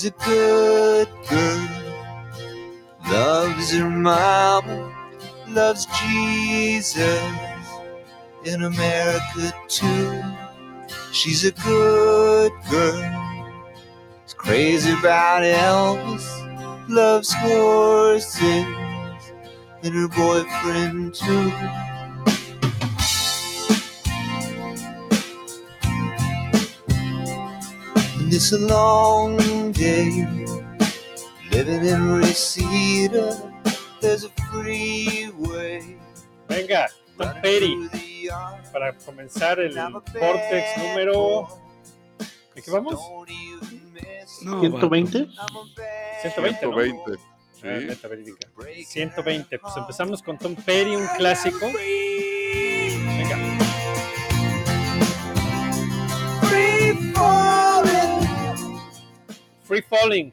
She's a good girl, loves her mama, loves Jesus in America too. She's a good girl, is crazy about Elvis, loves horses and her boyfriend too. It's a long day living in Reseda. There's a freeway. Venga, Tom Petty. Para comenzar el Vortex número. ¿De qué vamos? No, 120. I'm a bad 120. ¿no? 120. Ah, Sí. verídica. 120. Pues empezamos con Tom Petty, un clásico. Free Falling.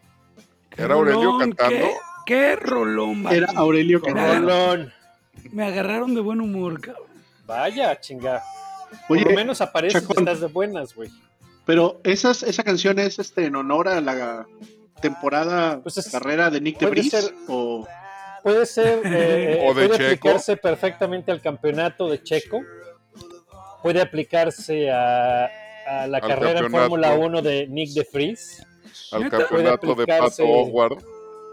Qué Era Aurelio rolón, cantando. Qué, qué rolón. Era Aurelio Rolón. Me agarraron de buen humor, cabrón. Vaya, chinga. Por lo menos aparece que Chacón. estás de buenas, güey. pero esas, esa canción es este en honor a la temporada Pues es- carrera de Nick de puede ser- o Puede ser, eh, O de puede Checo. aplicarse perfectamente al campeonato de Checo. Puede aplicarse a, a la Al carrera en. Fórmula 1 de Nick de Vries, Al campeonato de Pato Howard.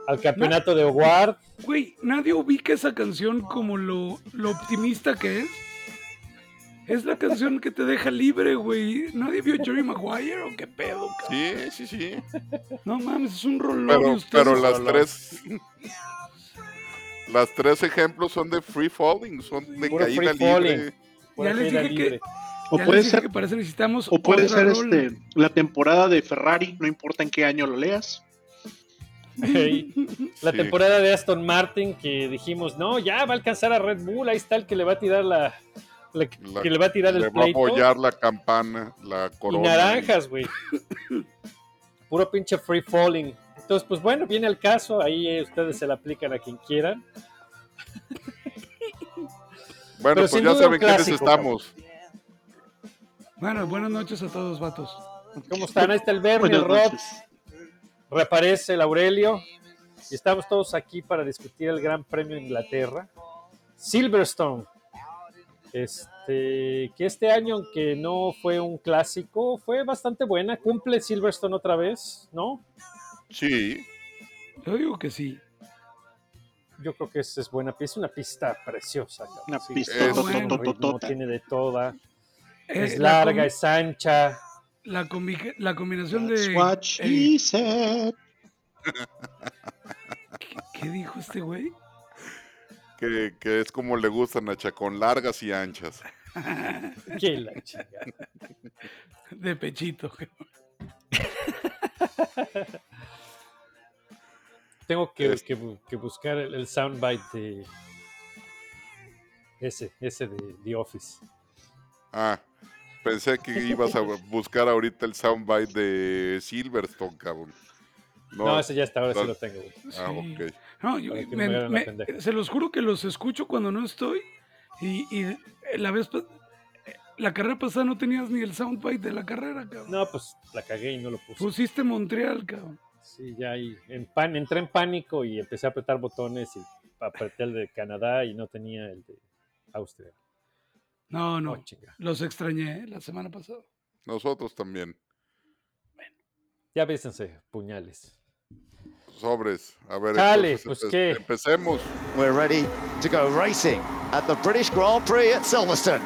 al campeonato de Howard. Güey, nadie ubica esa canción como lo, lo optimista que es. Es la canción que te deja libre, güey. ¿Nadie vio Jerry Maguire o qué pedo, cabrón? Sí, sí, sí. No mames, es un rolón. Pero, ustedes- pero las Rolón. tres. Las tres ejemplos son de free falling, son de Puro caída free libre. Ya les dije que- libre. O Ya puede ser que para eso necesitamos o puede ser rola. este la temporada de Ferrari, no importa en qué año lo leas. La Sí. temporada de Aston Martin que dijimos, no, ya va a alcanzar a Red Bull, ahí está el que le va a tirar la, la- La- que le va a tirar Le el va a pleito. apoyar la campana, la y corona. naranjas, güey. Puro pinche free falling. Entonces, pues bueno, viene el caso, ahí eh, ustedes se la aplican a quien quieran. Bueno, Pero pues ya saben quiénes estamos. Bueno, buenas noches a todos, vatos. ¿Cómo están? Ahí está el Bernie, el noches. reaparece el Aurelio. Y estamos todos aquí para discutir el Gran Premio de Inglaterra. Silverstone. Este, que este año, aunque no fue un clásico, fue bastante buena. Cumple Silverstone otra vez, ¿no? Sí, Yo digo que sí. Yo creo que es, es buena pista, es una pista preciosa. cabrón. Una Sí, pista Es- tiene bueno. ritmo, totototota. tiene de toda. Es la larga, es ancha. La, combi- la combinación That's de. what she eh, said. ¿qué, qué dijo este güey? que, que es como le gustan a Chacón, largas y anchas. Que la chingada. De pechito. Tengo que, Es- que que buscar el, el soundbite de ese, ese de The Office. Ah, pensé que ibas a buscar ahorita el soundbite de Silverstone, cabrón. No, No, ese ya está, ahora sí lo tengo. güey. ah, ok. No, yo- me- me se los juro que los escucho cuando no estoy. Y, y la vez pa- la carrera pasada no tenías ni el soundbite de la carrera, cabrón. No, pues la cagué y no lo puse. Pusiste Montreal, cabrón. Sí, ya ahí en pan, entré en pánico y empecé a apretar botones y apreté el de Canadá y no tenía el de Austria. No, no. Oh. Los extrañé ¿eh? la semana pasada. Nosotros también. Ya bésense, puñales. Sobres. A ver, Dale, entonces, pues, empe- ¿qué? empecemos. We're ready to go racing at the British Grand Prix at Silverstone.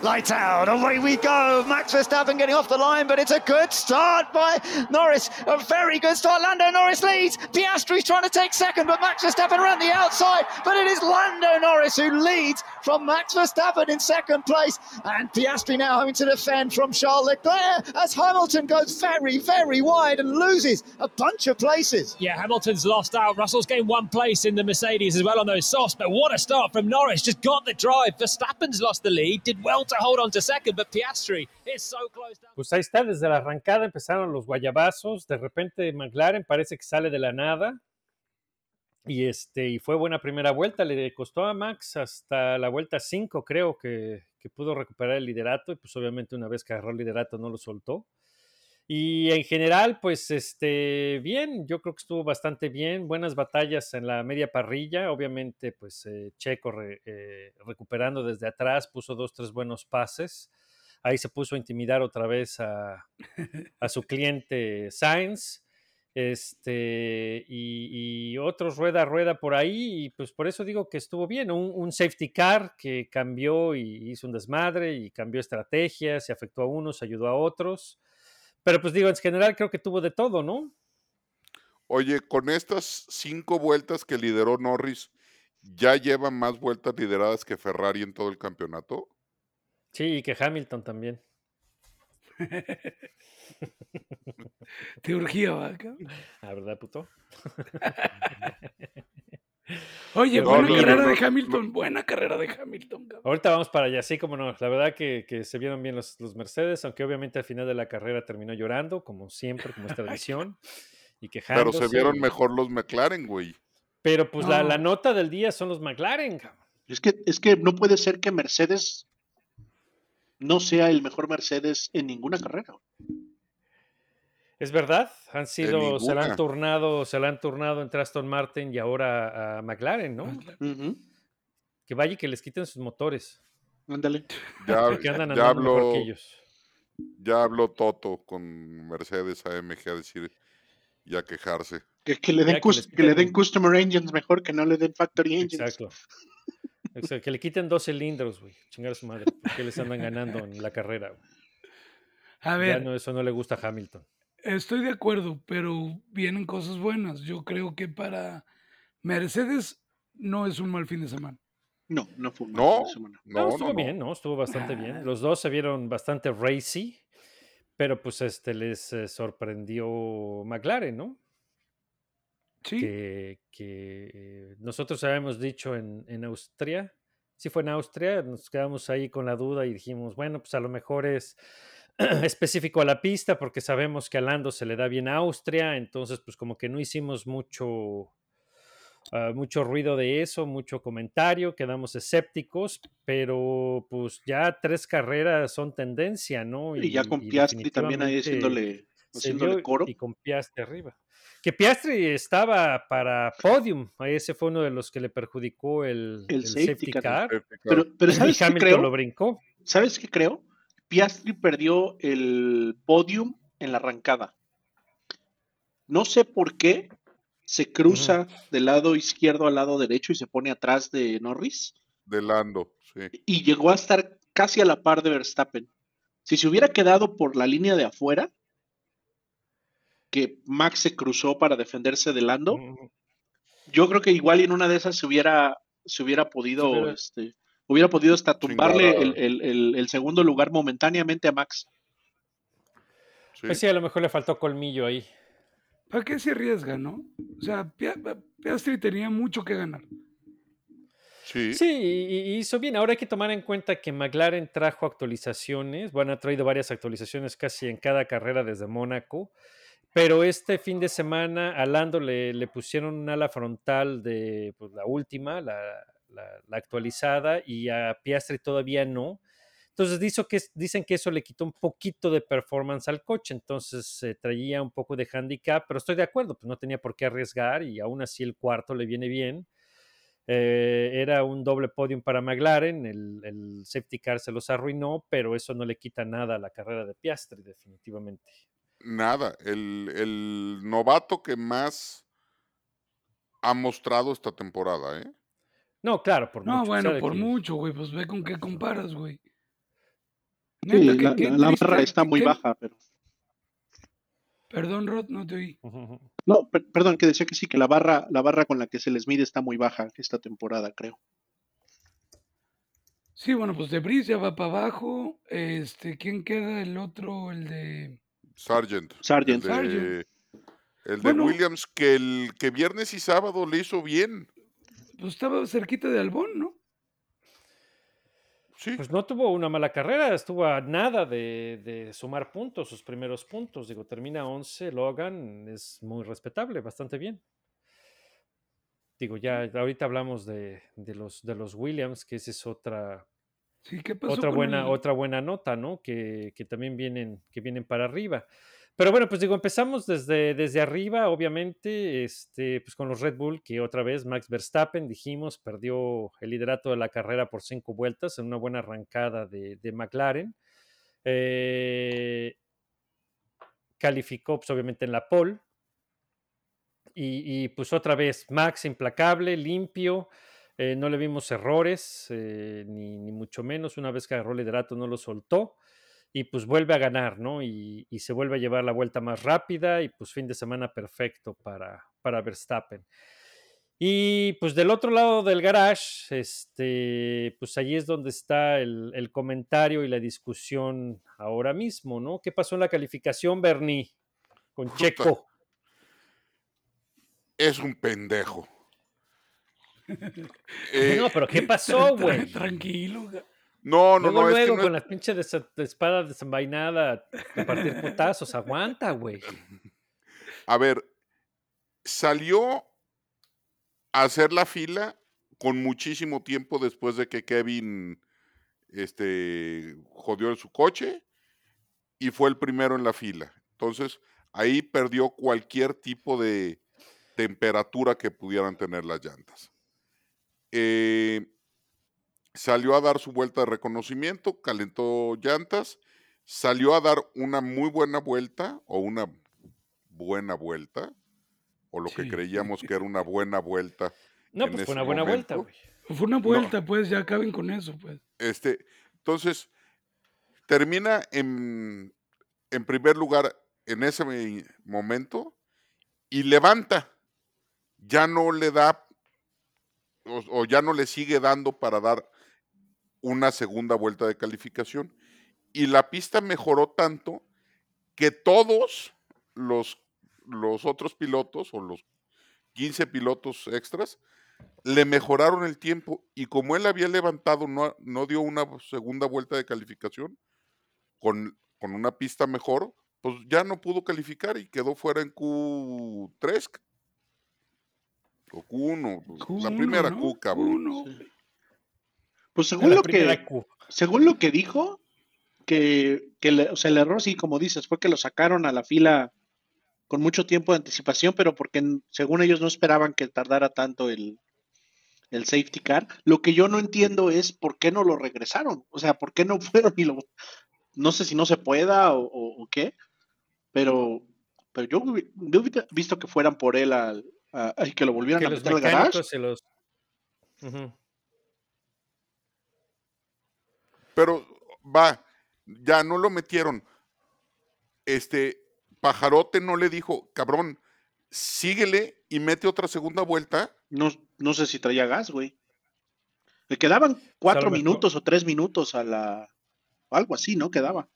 Lights out, away we go. Max Verstappen getting off the line, but it's a good start by Norris. A very good start. Lando Norris leads. Piastri's trying to take second, but Max Verstappen around the outside. But it is Lando Norris who leads from Max Verstappen in second place. And Piastri now having to defend from Charles Leclerc as Hamilton goes very, very wide and loses a bunch of places. Yeah, Hamilton's lost out. Russell's gained one place in the Mercedes as well on those softs, but what a start from Norris. Just got the drive. Verstappen's lost the lead, did well Pues ahí está, desde la arrancada empezaron los guayabazos, de repente McLaren parece que sale de la nada. Y, este, y fue buena primera vuelta, le costó a Max hasta la vuelta 5, creo que, que pudo recuperar el liderato, y pues obviamente una vez que agarró el liderato no lo soltó. Y en general, pues este, bien, yo creo que estuvo bastante bien, buenas batallas en la media parrilla, obviamente pues eh, Checo re- eh, recuperando desde atrás, puso dos, tres buenos pases, ahí se puso a intimidar otra vez a, a su cliente Sainz, este, y, y otros rueda a rueda por ahí, y pues por eso digo que estuvo bien, un, un safety car que cambió y hizo un desmadre y cambió estrategias, se afectó a unos, ayudó a otros. Pero pues digo, en general creo que tuvo de todo, ¿no? Oye, con estas cinco vueltas que lideró Norris, ¿ya llevan más vueltas lideradas que Ferrari en todo el campeonato? Sí, y que Hamilton también. Te urgía, vaca. La verdad, puto. Oye, No, buena no, carrera no, de. Hamilton, buena carrera de Hamilton. cabrón. Ahorita vamos para allá, sí, como no. La verdad que, que se vieron bien los, los Mercedes, aunque obviamente al final de la carrera terminó llorando, como siempre, como es tradición. Y Pero se quejándose. vieron mejor los McLaren, güey. Pero pues la, No. la nota del día son los McLaren, cabrón. Es que, es que no puede ser que Mercedes no sea el mejor Mercedes en ninguna carrera. Es verdad, han sido, se la han turnado, se la han turnado entre Aston Martin y ahora a McLaren, ¿no? Que vaya y que les quiten sus motores, Ándale. Ya, porque andan ya andando mejor habló, que ellos. ya habló Toto con Mercedes AMG a decir y a quejarse. Que, que le den, Ya que que le den Customer Engines mejor que no le den Factory Engines. Exacto. Exacto, Que le quiten dos cilindros, güey. Chingar a su madre. Porque les andan ganando en la carrera. güey. A Ya ver, no, eso no le gusta a Hamilton. Estoy de acuerdo, pero vienen cosas buenas. Yo creo que para Mercedes no es un mal fin de semana. No, no fue un mal No, fin de semana. No, no, estuvo no, bien, ¿no? Estuvo bastante Ah. bien. Los dos se vieron bastante racy, pero pues este les eh, sorprendió McLaren, ¿no? Sí, que, que, eh, nosotros habíamos dicho en, en Austria, si fue en Austria, nos quedamos ahí con la duda y dijimos, bueno, pues a lo mejor es específico a la pista porque sabemos que a Lando se le da bien a Austria, entonces pues como que no hicimos mucho, ah, mucho ruido de eso, mucho comentario, quedamos escépticos, pero pues ya tres carreras son tendencia, ¿no? Y ya con Piastri también ahí haciéndole, haciéndole coro. y con Piastri arriba. Que Piastri estaba para podium, ese fue uno de los que le perjudicó el, El el safety safety, car. car. Pero, pero y ¿sabes qué Hamilton creo? lo brincó. ¿Sabes qué creo? Piastri perdió el podium en la arrancada. No sé por qué se cruza del lado izquierdo al lado derecho y se pone atrás de Norris De Lando, sí. y llegó a estar casi a la par de Verstappen. Si se hubiera quedado por la línea de afuera, que Max se cruzó para defenderse de Lando, yo creo que igual en una de esas se hubiera, se hubiera podido, hubiera- este, hubiera podido hasta tumbarle el, el- el- el segundo lugar momentáneamente a Max. sí. Pues sí, a lo mejor le faltó colmillo ahí. ¿para qué se arriesga, no? O sea, Pia- Piastri tenía mucho que ganar. Sí. Sí, y, y hizo bien. Ahora hay que tomar en cuenta que McLaren trajo actualizaciones. Bueno, ha traído varias actualizaciones casi en cada carrera desde Mónaco. Pero este fin de semana a Lando le, le pusieron un ala frontal de pues, la última, la, la- actualizada, y a Piastri todavía no. Entonces dicen que eso le quitó un poquito de performance al coche, entonces se traía un poco de handicap, pero estoy de acuerdo, pues no tenía por qué arriesgar y aún así el cuarto le viene bien. Eh, era un doble podium para McLaren, el, el safety car se los arruinó, pero eso no le quita nada a la carrera de Piastri, definitivamente. Nada. El, el novato que más ha mostrado esta temporada, ¿eh? No, claro, por No, mucho. bueno, sabe por que- mucho, güey. Pues ve con qué comparas, güey. Sí, la, qué la- la triste, barra está muy qué- baja, pero. Perdón, Rod, no te oí. No, per- perdón, que decía que sí, que la barra, la barra con la que se les mide está muy baja esta temporada, creo. Sí, bueno, pues Debris ya va para abajo. Este, ¿quién queda? El otro, el de. Sargent. Sargent. El de, Sargent. el de Bueno. Williams, que el que viernes y sábado le hizo bien. Pues estaba cerquita de Albón, ¿no? Sí. Pues no tuvo una mala carrera, estuvo a nada de, de sumar puntos, sus primeros puntos. Digo, termina 11, Logan es muy respetable, bastante bien. Digo, ya ahorita hablamos de, de los, de los Williams, que esa es otra, Sí, ¿qué pasó? otra buena, el- otra buena nota, ¿no? Que, que también vienen, que vienen para arriba. Pero bueno, pues digo, empezamos desde, desde arriba, obviamente, este, pues con los Red Bull, que otra vez Max Verstappen, dijimos, perdió el liderato de la carrera por cinco vueltas en una buena arrancada de, de McLaren. Eh, calificó, pues obviamente, en la pole. Y, y, pues otra vez, Max implacable, limpio, eh, no le vimos errores, eh, ni, ni, mucho menos. Una vez que agarró el liderato no lo soltó y pues vuelve a ganar, ¿no? Y, y, se vuelve a llevar la vuelta más rápida y pues fin de semana perfecto para, para Verstappen. Y pues del otro lado del garage, este, pues allí es donde está el, el comentario y la discusión ahora mismo, ¿no? ¿Qué pasó en la calificación, Bernie? Con Checo. Es un pendejo. Eh, no, pero ¿qué pasó, güey? Tranquilo. No, no, luego, no. Luego, es que no con es... la pinche des espada desenvainada de partir putazos, aguanta, güey. A ver, salió a hacer la fila con muchísimo tiempo después de que Kevin este, jodió su coche y fue el primero en la fila. Entonces, ahí perdió cualquier tipo de temperatura que pudieran tener las llantas. Eh, salió a dar su vuelta de reconocimiento, calentó llantas, salió a dar una muy buena vuelta o una buena vuelta, o lo sí. que creíamos que era una buena vuelta. No, pues fue una buena momento. vuelta, güey. Fue una vuelta, no. pues, ya acaben con eso, pues. Este, entonces, termina en, en primer lugar en ese momento y levanta. Ya no le da o, o, ya no le sigue dando para dar una segunda vuelta de calificación. Y la pista mejoró tanto que todos los, los otros pilotos o los 15 pilotos extras le mejoraron el tiempo y como él había levantado, no, no dio una segunda vuelta de calificación con, con, una pista mejor, pues ya no pudo calificar y quedó fuera en Q3 o Q1, Q1 la primera ¿no? Q, cabrón. Pues según lo que Q. según lo que dijo, que, que le, o sea, el error sí, como dices, fue que lo sacaron a la fila con mucho tiempo de anticipación, pero porque según ellos no esperaban que tardara tanto el, el safety car. Lo que yo no entiendo es por qué no lo regresaron. O sea, por qué no fueron y lo. No sé si no se pueda o, o, o qué, pero, pero yo, yo, hubiera visto que fueran por él al, a, a, y que lo volvieran que a meter al garage. Se los... uh -huh. Pero va, ya no lo metieron. Este pajarote no le dijo, cabrón, síguele y mete otra segunda vuelta. No, no sé si traía gas, güey. Le quedaban cuatro minutos o tres minutos a la. algo así, ¿no? Quedaba.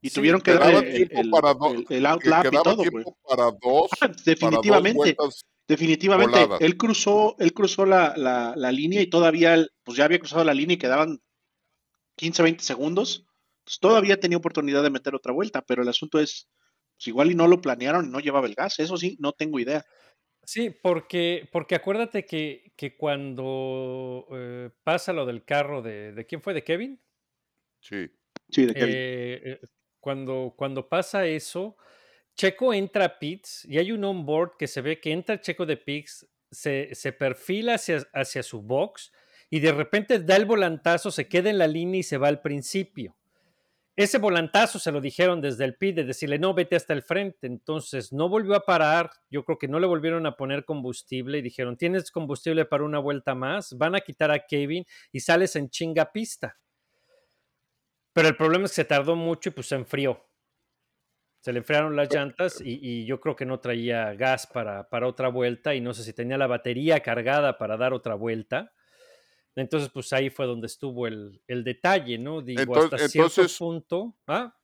Y sí, tuvieron que dar el, el, para do, el, el outlap y todo, güey. Para dos. Ah, definitivamente. Para dos definitivamente. voladas. Él cruzó, él cruzó la, la, la, línea y todavía, pues ya había cruzado la línea y quedaban 15, 20 segundos. Pues todavía tenía oportunidad de meter otra vuelta, pero el asunto es, pues igual y no lo planearon y no llevaba el gas. Eso sí, no tengo idea. Sí, porque, porque acuérdate que, que cuando eh, pasa lo del carro de, de, ¿quién fue? ¿De Kevin? Sí. Sí, de Kevin. Eh, cuando, cuando pasa eso, Checo entra a pits y hay un onboard que se ve que entra Checo de pits, se, se perfila hacia, hacia su box y de repente da el volantazo, se queda en la línea y se va al principio ese volantazo se lo dijeron desde el pit de decirle no, vete hasta el frente. Entonces no volvió a parar. Yo creo que no le volvieron a poner combustible y dijeron tienes combustible para una vuelta más. Van a quitar a Kevin y sales en chinga pista. Pero el problema es que se tardó mucho y pues se enfrió. Se le enfriaron las llantas y, y yo creo que no traía gas para, para otra vuelta y no sé si tenía la batería cargada para dar otra vuelta. Entonces, pues ahí fue donde estuvo el, el detalle, ¿no? Digo, Entonces- hasta cierto entonces- punto. ¿Ah?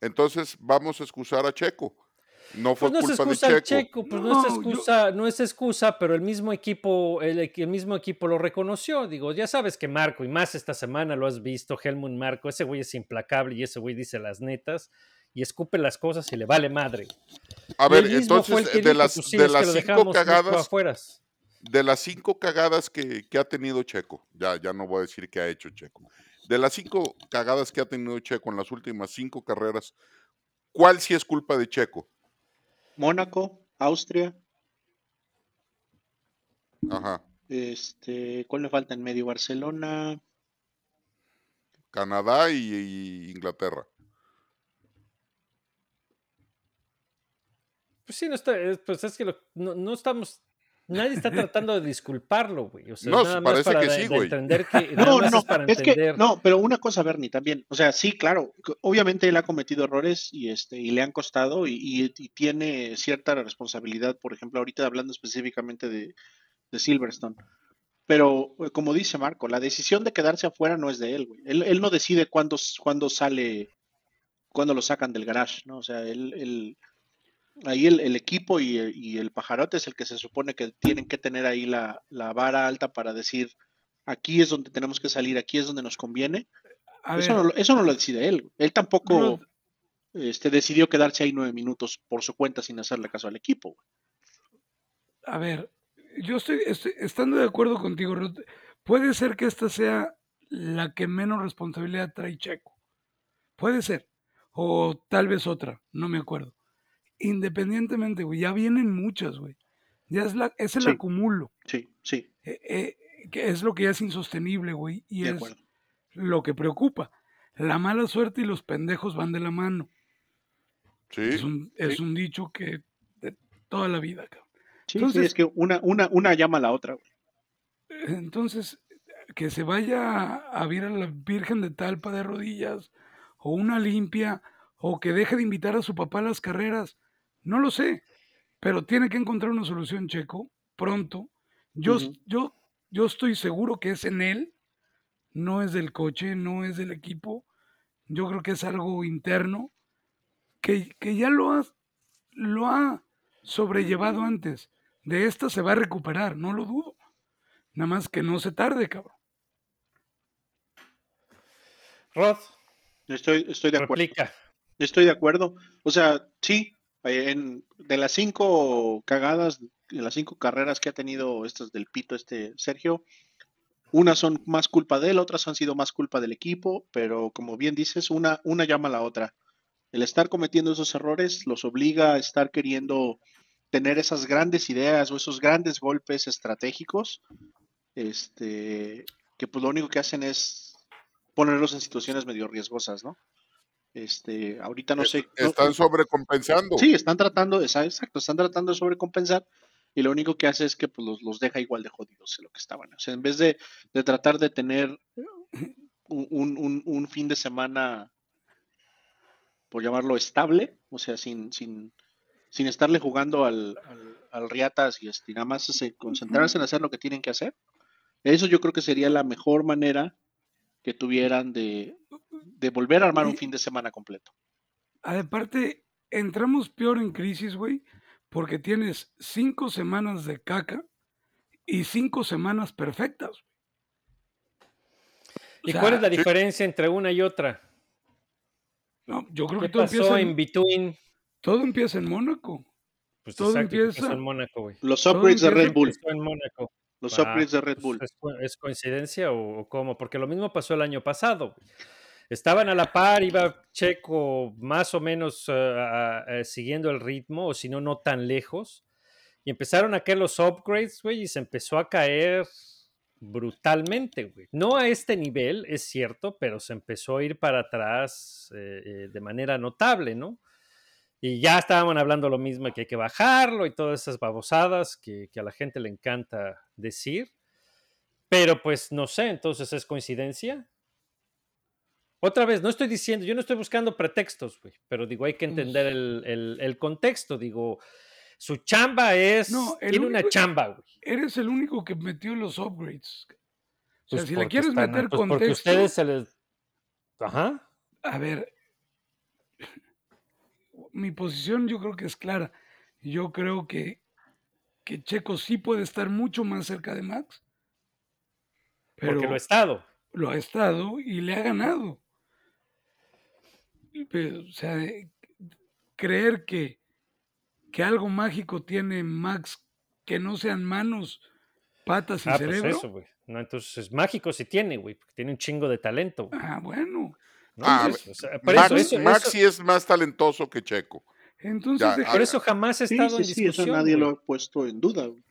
Entonces vamos a excusar a Checo. No fue Pues no es culpa de excusa el Checo. Checo, pues no, es No, yo- excusa, no es excusa, pero el mismo equipo, el, el mismo equipo lo reconoció. Digo, ya sabes que Marco, y más esta semana lo has visto, Helmut Marco, ese güey es implacable y ese güey dice las netas y escupe las cosas y le vale madre. A ver, entonces, de dijo, las, pues sí, de es que las cinco cagadas, afueras. De las cinco cagadas que, que ha tenido Checo, ya, ya no voy a decir que ha hecho Checo, de las cinco cagadas que ha tenido Checo en las últimas cinco carreras, ¿cuál sí es culpa de Checo? Mónaco, Austria, Ajá. este, ¿cuál me falta en medio? Barcelona, Canadá y, y Inglaterra. Pues sí, no está, es- pues es que lo- no, no estamos, nadie está tratando de disculparlo, güey. O sea, No, nada más parece para que sí, güey. entender que No, más no, es para es que, no, pero una cosa, Bernie, también, o sea, sí, claro, obviamente él ha cometido errores y este, y le han costado y, y- y tiene cierta responsabilidad, por ejemplo, ahorita hablando específicamente de, de Silverstone. Pero, eh, como dice Marco, la decisión de quedarse afuera no es de él, güey. Él, él no decide cuándo, cuándo sale, cuándo lo sacan del garage, ¿no? O sea, él, él- ahí el, el equipo y, el- y el pajarote es el que se supone que tienen que tener ahí la, la vara alta para decir, aquí es donde tenemos que salir, aquí es donde nos conviene. A Eso ver, no, lo- eso no lo decide él. Él tampoco este, decidió quedarse ahí nueve minutos por su cuenta sin hacerle caso al equipo. a ver, yo estoy, estoy- estando de acuerdo contigo, Rod, puede ser que esta sea la que menos responsabilidad trae Checo. Puede ser. O tal vez otra, no me acuerdo. Independientemente, güey, ya vienen muchas, güey. Ya es, la, es el Sí. acumulo. Sí, sí, eh, eh, que es lo que ya es insostenible, güey. Y de es acuerdo. lo que preocupa. La mala suerte y los pendejos van de la mano. Sí. Es un, es un dicho que de toda la vida, cabrón. Sí, sí, es que una, una, una llama a la otra. güey. Entonces, que se vaya a ver a la Virgen de Talpa de rodillas, o una limpia, o que deje de invitar a su papá a las carreras, no lo sé, pero tiene que encontrar una solución, Checo, pronto. Yo, yo, yo estoy seguro que es en él, no es del coche, no es del equipo. Yo creo que es algo interno que, que ya lo ha, lo ha sobrellevado antes. De esta se va a recuperar, no lo dudo. Nada más que no se tarde, cabrón. Rod, Estoy, estoy de acuerdo. replica. Estoy de acuerdo. O sea, sí, en, de las cinco cagadas, de las cinco carreras que ha tenido estas del pito este Sergio, unas son más culpa de él, otras han sido más culpa del equipo, pero como bien dices, una, una llama a la otra. El estar cometiendo esos errores los obliga a estar queriendo tener esas grandes ideas o esos grandes golpes estratégicos, este, que pues lo único que hacen es ponerlos en situaciones medio riesgosas, ¿no? Este, ahorita no sé. no- Están sobrecompensando. Sí, están tratando, exacto, están tratando de sobrecompensar y lo único que hace es que pues, los, los deja igual de jodidos de lo que estaban. O sea, en vez de, de tratar de tener un, un- un- fin de semana, por llamarlo estable, o sea, sin, sin, sin estarle jugando al, al, al riatas y este, nada más ese- concentrarse en hacer lo que tienen que hacer, eso yo creo que sería la mejor manera que tuvieran de, de volver a armar un fin de semana completo. Aparte, entramos peor en crisis, güey, porque tienes cinco semanas de caca y cinco semanas perfectas. ¿Y O sea, cuál es la diferencia entre una y otra? No, yo creo ¿Qué que todo pasó empieza, en en, between? todo empieza en Mónaco. Pues todo exacto, ¿qué empieza- en Mónaco, güey? Los upgrades de Red Bull, en Mónaco. los Ah, upgrades de Red pues, Bull. ¿Es, co- es coincidencia o, o cómo? Porque lo mismo pasó el año pasado. Estaban a la par, iba Checo más o menos eh, siguiendo el ritmo, o si no, no tan lejos. Y empezaron a caer los upgrades, güey, y se empezó a caer brutalmente, güey. No a este nivel, es cierto, pero se empezó a ir para atrás eh, eh, de manera notable, ¿no? Y ya estaban hablando lo mismo, que hay que bajarlo y todas esas babosadas que a la gente le encanta decir. Pero pues no sé, entonces es coincidencia. Otra vez, no estoy diciendo, yo no estoy buscando pretextos, güey, pero digo, hay que entender el, el- el contexto. Digo, su chamba es. No, tiene una chamba, güey. Eres el único que metió los upgrades. O sea, Pues si le porque quieres están- meter pues porque contexto, ustedes se les. Ajá. a ver, mi posición yo creo que es clara. Yo creo que, que Checo sí puede estar mucho más cerca de Max. Pero Porque lo ha estado. lo ha estado y le ha ganado. Pero, o sea, creer que, que algo mágico tiene Max que no sean manos, patas y Ah, pues cerebro. eso, güey. No, entonces es mágico si tiene, güey, porque tiene un chingo de talento. ah, bueno. ¿no? Ah, Entonces, o sea, por Max, eso, eso- Max eso- sí es más talentoso que Checo. Entonces, Ya, por eso jamás ha Sí, estado sí, en sí, eso discusión. nadie lo ha puesto en duda. güey.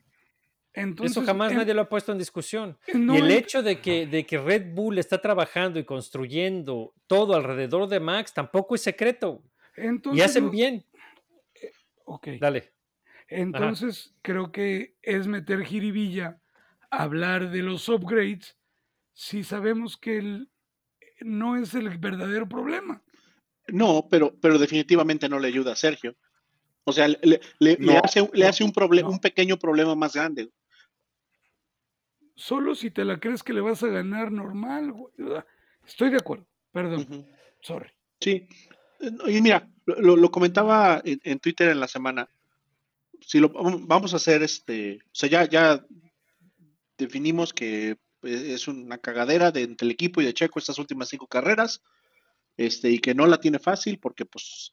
Entonces, Eso jamás en- nadie lo ha puesto en discusión. no y el en- hecho de que, de que Red Bull está trabajando y construyendo todo alrededor de Max tampoco es secreto. entonces y hacen no- bien. ok. Dale. Entonces, creo que es meter jiribilla hablar de los upgrades si sabemos que el- no es el verdadero problema. No, pero, pero definitivamente no le ayuda a Sergio. O sea, le, le- le No, hace, le hace un, problema, no. un pequeño problema más grande. Solo si te la crees que le vas a ganar normal. güey. Estoy de acuerdo. Perdón. Sorry. Sí. Eh, Y mira, lo, lo comentaba en, en Twitter en la semana. Si lo vamos a hacer este, o sea, ya, ya definimos que eh, es una cagadera de entre el equipo y de Checo estas últimas cinco carreras, este, y que no la tiene fácil porque pues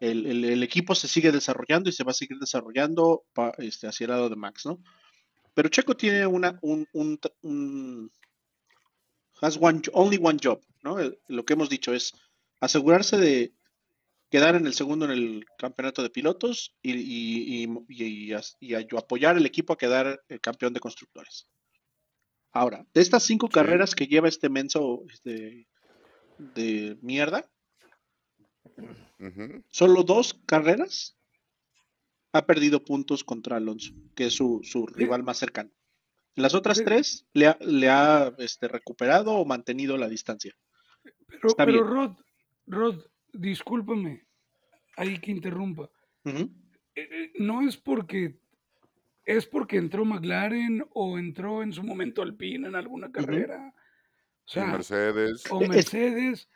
el, el- el equipo se sigue desarrollando y se va a seguir desarrollando pa- este, hacia el lado de Max, ¿no? Pero Checo tiene una, un, un, un- has one, only one job, ¿no? El- Lo que hemos dicho es asegurarse de quedar en el segundo en el campeonato de pilotos y, y- y- y- y as- y a- apoyar el equipo a quedar eh, campeón de constructores. Ahora, de estas cinco carreras que lleva este menso este, de mierda, solo dos carreras ha perdido puntos contra Alonso, que es su, su rival más cercano. En las otras Pero- tres le ha, le ha, este, recuperado o mantenido la distancia. Pero, Está pero bien. Rod, Rod, discúlpame. Ahí que interrumpa. Eh, eh, no es porque es porque entró McLaren o entró en su momento Alpine en alguna carrera. O sea, Mercedes. o Es- Mercedes.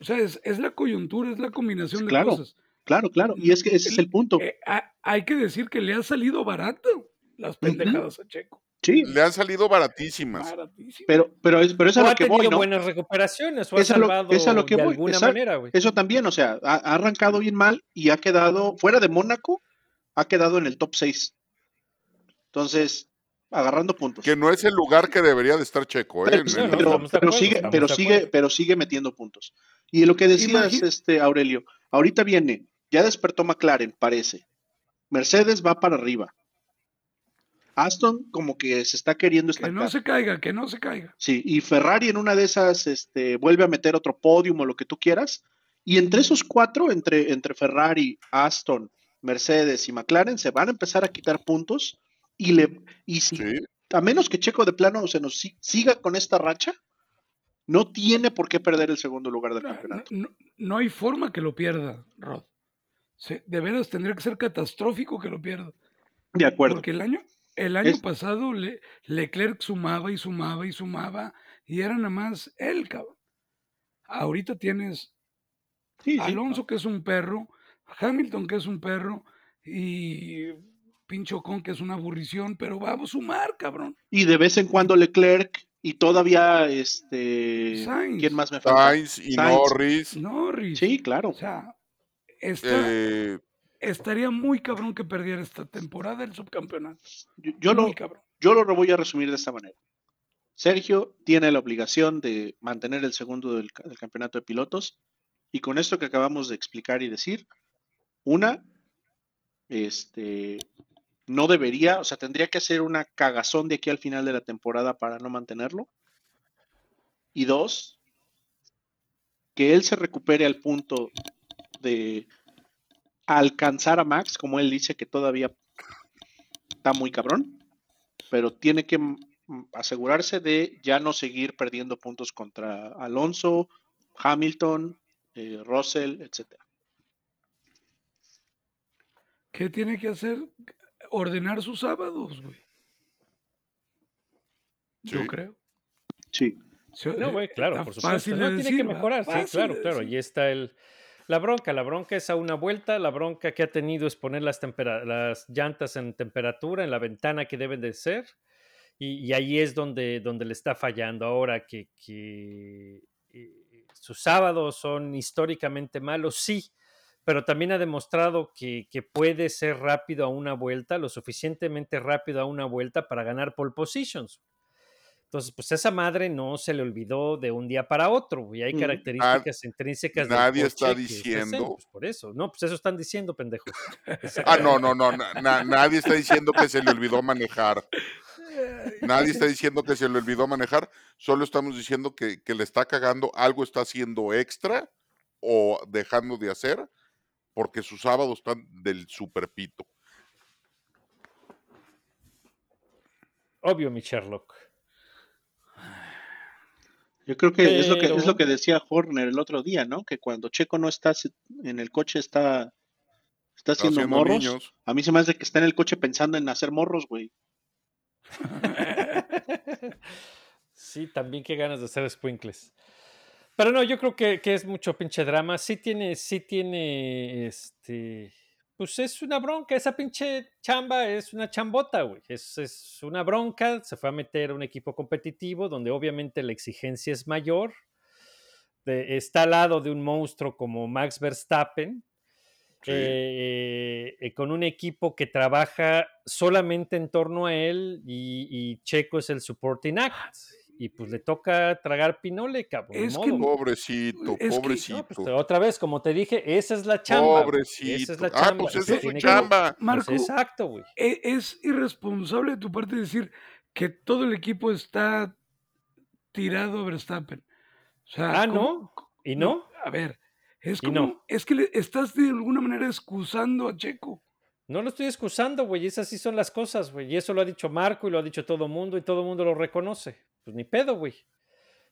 O sea, es, es la coyuntura, es la combinación de Claro. cosas. Claro, claro, y es que ese es el punto. Eh, ha- hay que decir que le ha salido barato las pendejadas a Checo. Sí, Le han salido baratísimas. Baratísimo. pero, pero, es, pero es a lo ha que voy, ¿no? buenas recuperaciones o ha Es a lo- es a lo que de voy, alguna exacto. manera, güey. Eso también, o sea, ha, ha arrancado bien mal y ha quedado, fuera de Mónaco, ha quedado en el top 6. Entonces, agarrando puntos. Que no es el lugar que debería de estar Checo, ¿eh? Pero, no, sigue, pero sigue, pero sigue metiendo puntos. Y lo que decías, este, Aurelio, ahorita viene, ya despertó McLaren, parece. Mercedes va para arriba. Aston como que se está queriendo que estancar. no se caiga, que no se caiga. Sí, y Ferrari en una de esas este, vuelve a meter otro podium o lo que tú quieras. Y entre esos cuatro, entre, entre Ferrari, Aston, Mercedes y McLaren, se van a empezar a quitar puntos. Y, le, y si, Sí. a menos que Checo de plano se nos si- siga con esta racha, no tiene por qué perder el segundo lugar del No, campeonato. no- no hay forma que lo pierda, Rod. Se- de veras tendría que ser catastrófico que lo pierda. De acuerdo. Porque el año, el año Es- pasado Le- Leclerc sumaba y sumaba y sumaba y era nada más él, cabrón. Ahorita tienes Sí, sí. Alonso que es un perro, Hamilton que es un perro y Pincho Con que es una aburrición, pero vamos a sumar, cabrón. Y de vez en cuando Leclerc y todavía este Sainz. ¿quién más me falta? Sainz y Sainz. Norris. Norris. Sí, claro. O sea, está, eh, estaría muy cabrón que perdiera esta temporada el subcampeonato. Yo, yo lo, cabrón. yo lo voy a resumir de esta manera. Sergio tiene la obligación de mantener el segundo del, del campeonato de pilotos y con esto que acabamos de explicar y decir, una, este, no debería, o sea, tendría que hacer una cagazón de aquí al final de la temporada para no mantenerlo. Y dos, que él se recupere al punto de alcanzar a Max, como él dice que todavía está muy cabrón, pero tiene que asegurarse de ya no seguir perdiendo puntos contra Alonso Hamilton, eh, Russell, etcétera. ¿Qué tiene que hacer? Ordenar sus sábados, güey. Yo creo. Sí. No, güey, claro, está por supuesto. fácil No, tiene decir, que mejorar, sí, claro, de claro. decir. Y está el, la bronca. La bronca es a una vuelta, la bronca que ha tenido es poner las, las llantas en temperatura, en la ventana que deben de ser. Y, y ahí es donde, donde le está fallando ahora que, eh, sus sábados son históricamente malos, sí, pero también ha demostrado que puede ser rápido a una vuelta, lo suficientemente rápido a una vuelta para ganar pole positions. Entonces, pues esa madre no se le olvidó de un día para otro, y hay características intrínsecas del nadie está coche está diciendo- pues, por eso. No, pues eso están diciendo, pendejos. Ah, no, no, no, na- na- nadie está diciendo que se le olvidó manejar. Nadie está diciendo que se le olvidó manejar, solo estamos diciendo que, que le está cagando, algo está haciendo extra o dejando de hacer, porque sus sábados están del superpito. Obvio, mi Sherlock. Yo creo que es lo que es lo que decía Horner el otro día, ¿no? Que cuando Checo no está en el coche está está haciendo, Haciendo morros. niños. A mí se me hace que está en el coche pensando en hacer morros, güey. Sí, también qué ganas de hacer sprinkles. Pero no, yo creo que, que es mucho pinche drama. Sí tiene, sí tiene, este, pues es una bronca. Esa pinche chamba es una chambota, güey. Es, es una bronca. Se fue a meter a un equipo competitivo donde obviamente la exigencia es mayor. De- está al lado de un monstruo como Max Verstappen. Sí. eh, eh, con un equipo que trabaja solamente en torno a él y, y Checo es el supporting act. Y pues le toca tragar pinole, cabrón. Es que. Pobrecito, Es que- No, pobrecito. pues, otra vez, como te dije, esa es la chamba. güey. Esa pobrecito. es la ah, chamba. pues y esa es su que- chamba. Pues, Marco, exacto, güey. e- es irresponsable de tu parte decir que todo el equipo está tirado a Verstappen. O sea, Ah, ¿cómo- ¿no? ¿Y no? A ver, es como, no. es que le estás de alguna manera excusando a Checo. No lo estoy excusando, güey. Esas sí son las cosas, güey. Y eso lo ha dicho Marco y lo ha dicho todo el mundo y todo el mundo lo reconoce. Pues ni pedo, güey.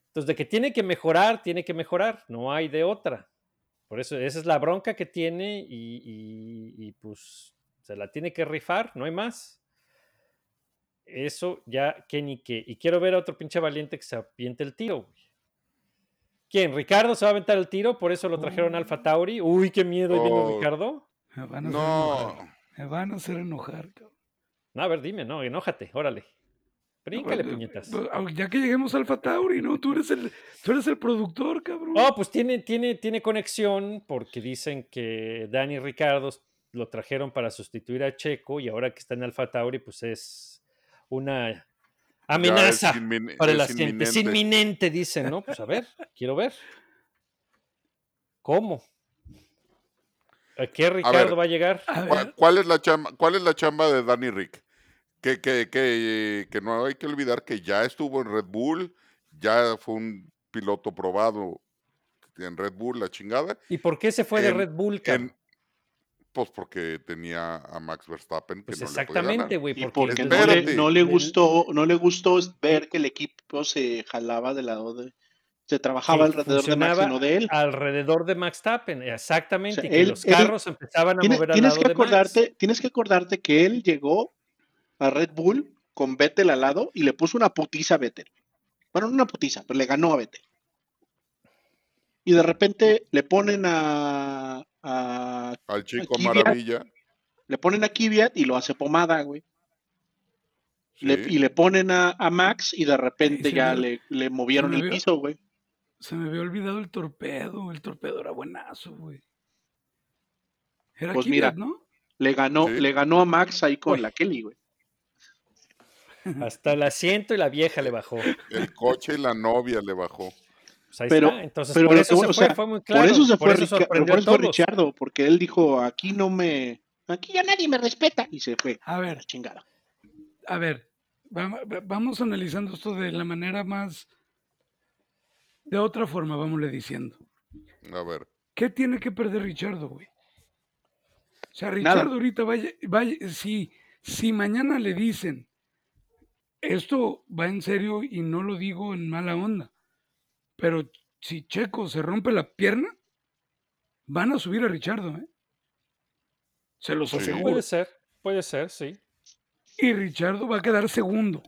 Entonces, de que tiene que mejorar, tiene que mejorar. No hay de otra. Por eso, esa es la bronca que tiene y, y- y, pues se la tiene que rifar, no hay más. Eso ya que ni qué. Y quiero ver a otro pinche valiente que se aviente el tiro, güey. ¿Quién? ¿Ricardo se va a aventar el tiro? Por eso lo trajeron a Alfa Tauri. Uy, qué miedo, Oh. Ricardo. Me van a hacer No, enojar. Me van a hacer enojar, cabrón. No, a ver, dime, no, enójate, órale. Bríncale, No, puñetas. Ya que lleguemos a Alfa Tauri, ¿no? Tú eres el, tú eres el productor, cabrón. Oh, pues tiene, tiene, tiene conexión porque dicen que Dani Ricardo lo trajeron para sustituir a Checo y ahora que está en Alfa Tauri, pues es una amenaza ya es inmin- para el asiente. Es inminente. dicen, ¿no? Pues a ver, quiero ver. ¿Cómo? ¿A qué Ricardo va a llegar? a ¿Cuál, es la chamba, ¿Cuál es la chamba de Danny Rick? Que, que, que, que no hay que olvidar que ya estuvo en Red Bull, ya fue un piloto probado en Red Bull, la chingada. ¿Y por qué se fue de Red Bull, cabrón? en- pues porque tenía a Max Verstappen que Pues no exactamente, güey. Porque, no le, no gustó, no le gustó ver que el equipo se jalaba del lado de, se trabajaba alrededor de Max no de él. alrededor de Max Tappen, exactamente, O sea, y que él- los él- carros empezaban a Tiene- mover al tienes lado que de Max. acordarte, tienes que acordarte que él llegó a Red Bull con Vettel al lado y le puso una putiza a Vettel. Bueno, no una putiza, pero le ganó a Vettel. Y de repente le ponen a, a- Al chico Kvyat. maravilla. le ponen a Kvyat y lo hace pomada, güey. Le- y le ponen a, a Max y de repente ya me- le, le movieron el vio- piso, güey. se me había olvidado el torpedo. El torpedo era buenazo, güey. Era Pues Kvyat, mira. ¿no? Le ganó, Sí. le ganó a Max ahí con Uy. la Kelly, güey. Hasta el asiento y la vieja le bajó. El coche y la novia le bajó. Pues ahí Pero- está. Entonces, pero por eso se fue, sea, fue muy claro. por eso se fue, Rica- por eso a fue. Richardo, porque él dijo, aquí no me, aquí ya nadie me respeta y se fue. A ver, chingada. a ver. va- va- Vamos analizando esto de la manera más. De otra forma, vámosle diciendo. A ver. ¿Qué tiene que perder Richardo, güey? O sea, Nada. Richardo ahorita vaya, vaya, si, si mañana le dicen, esto va en serio y no lo digo en mala onda, pero si Checo se rompe la pierna, van a subir a Richardo, ¿eh? Se los Sí. aseguro. Puede ser, puede ser, sí. Y Richardo va a quedar segundo.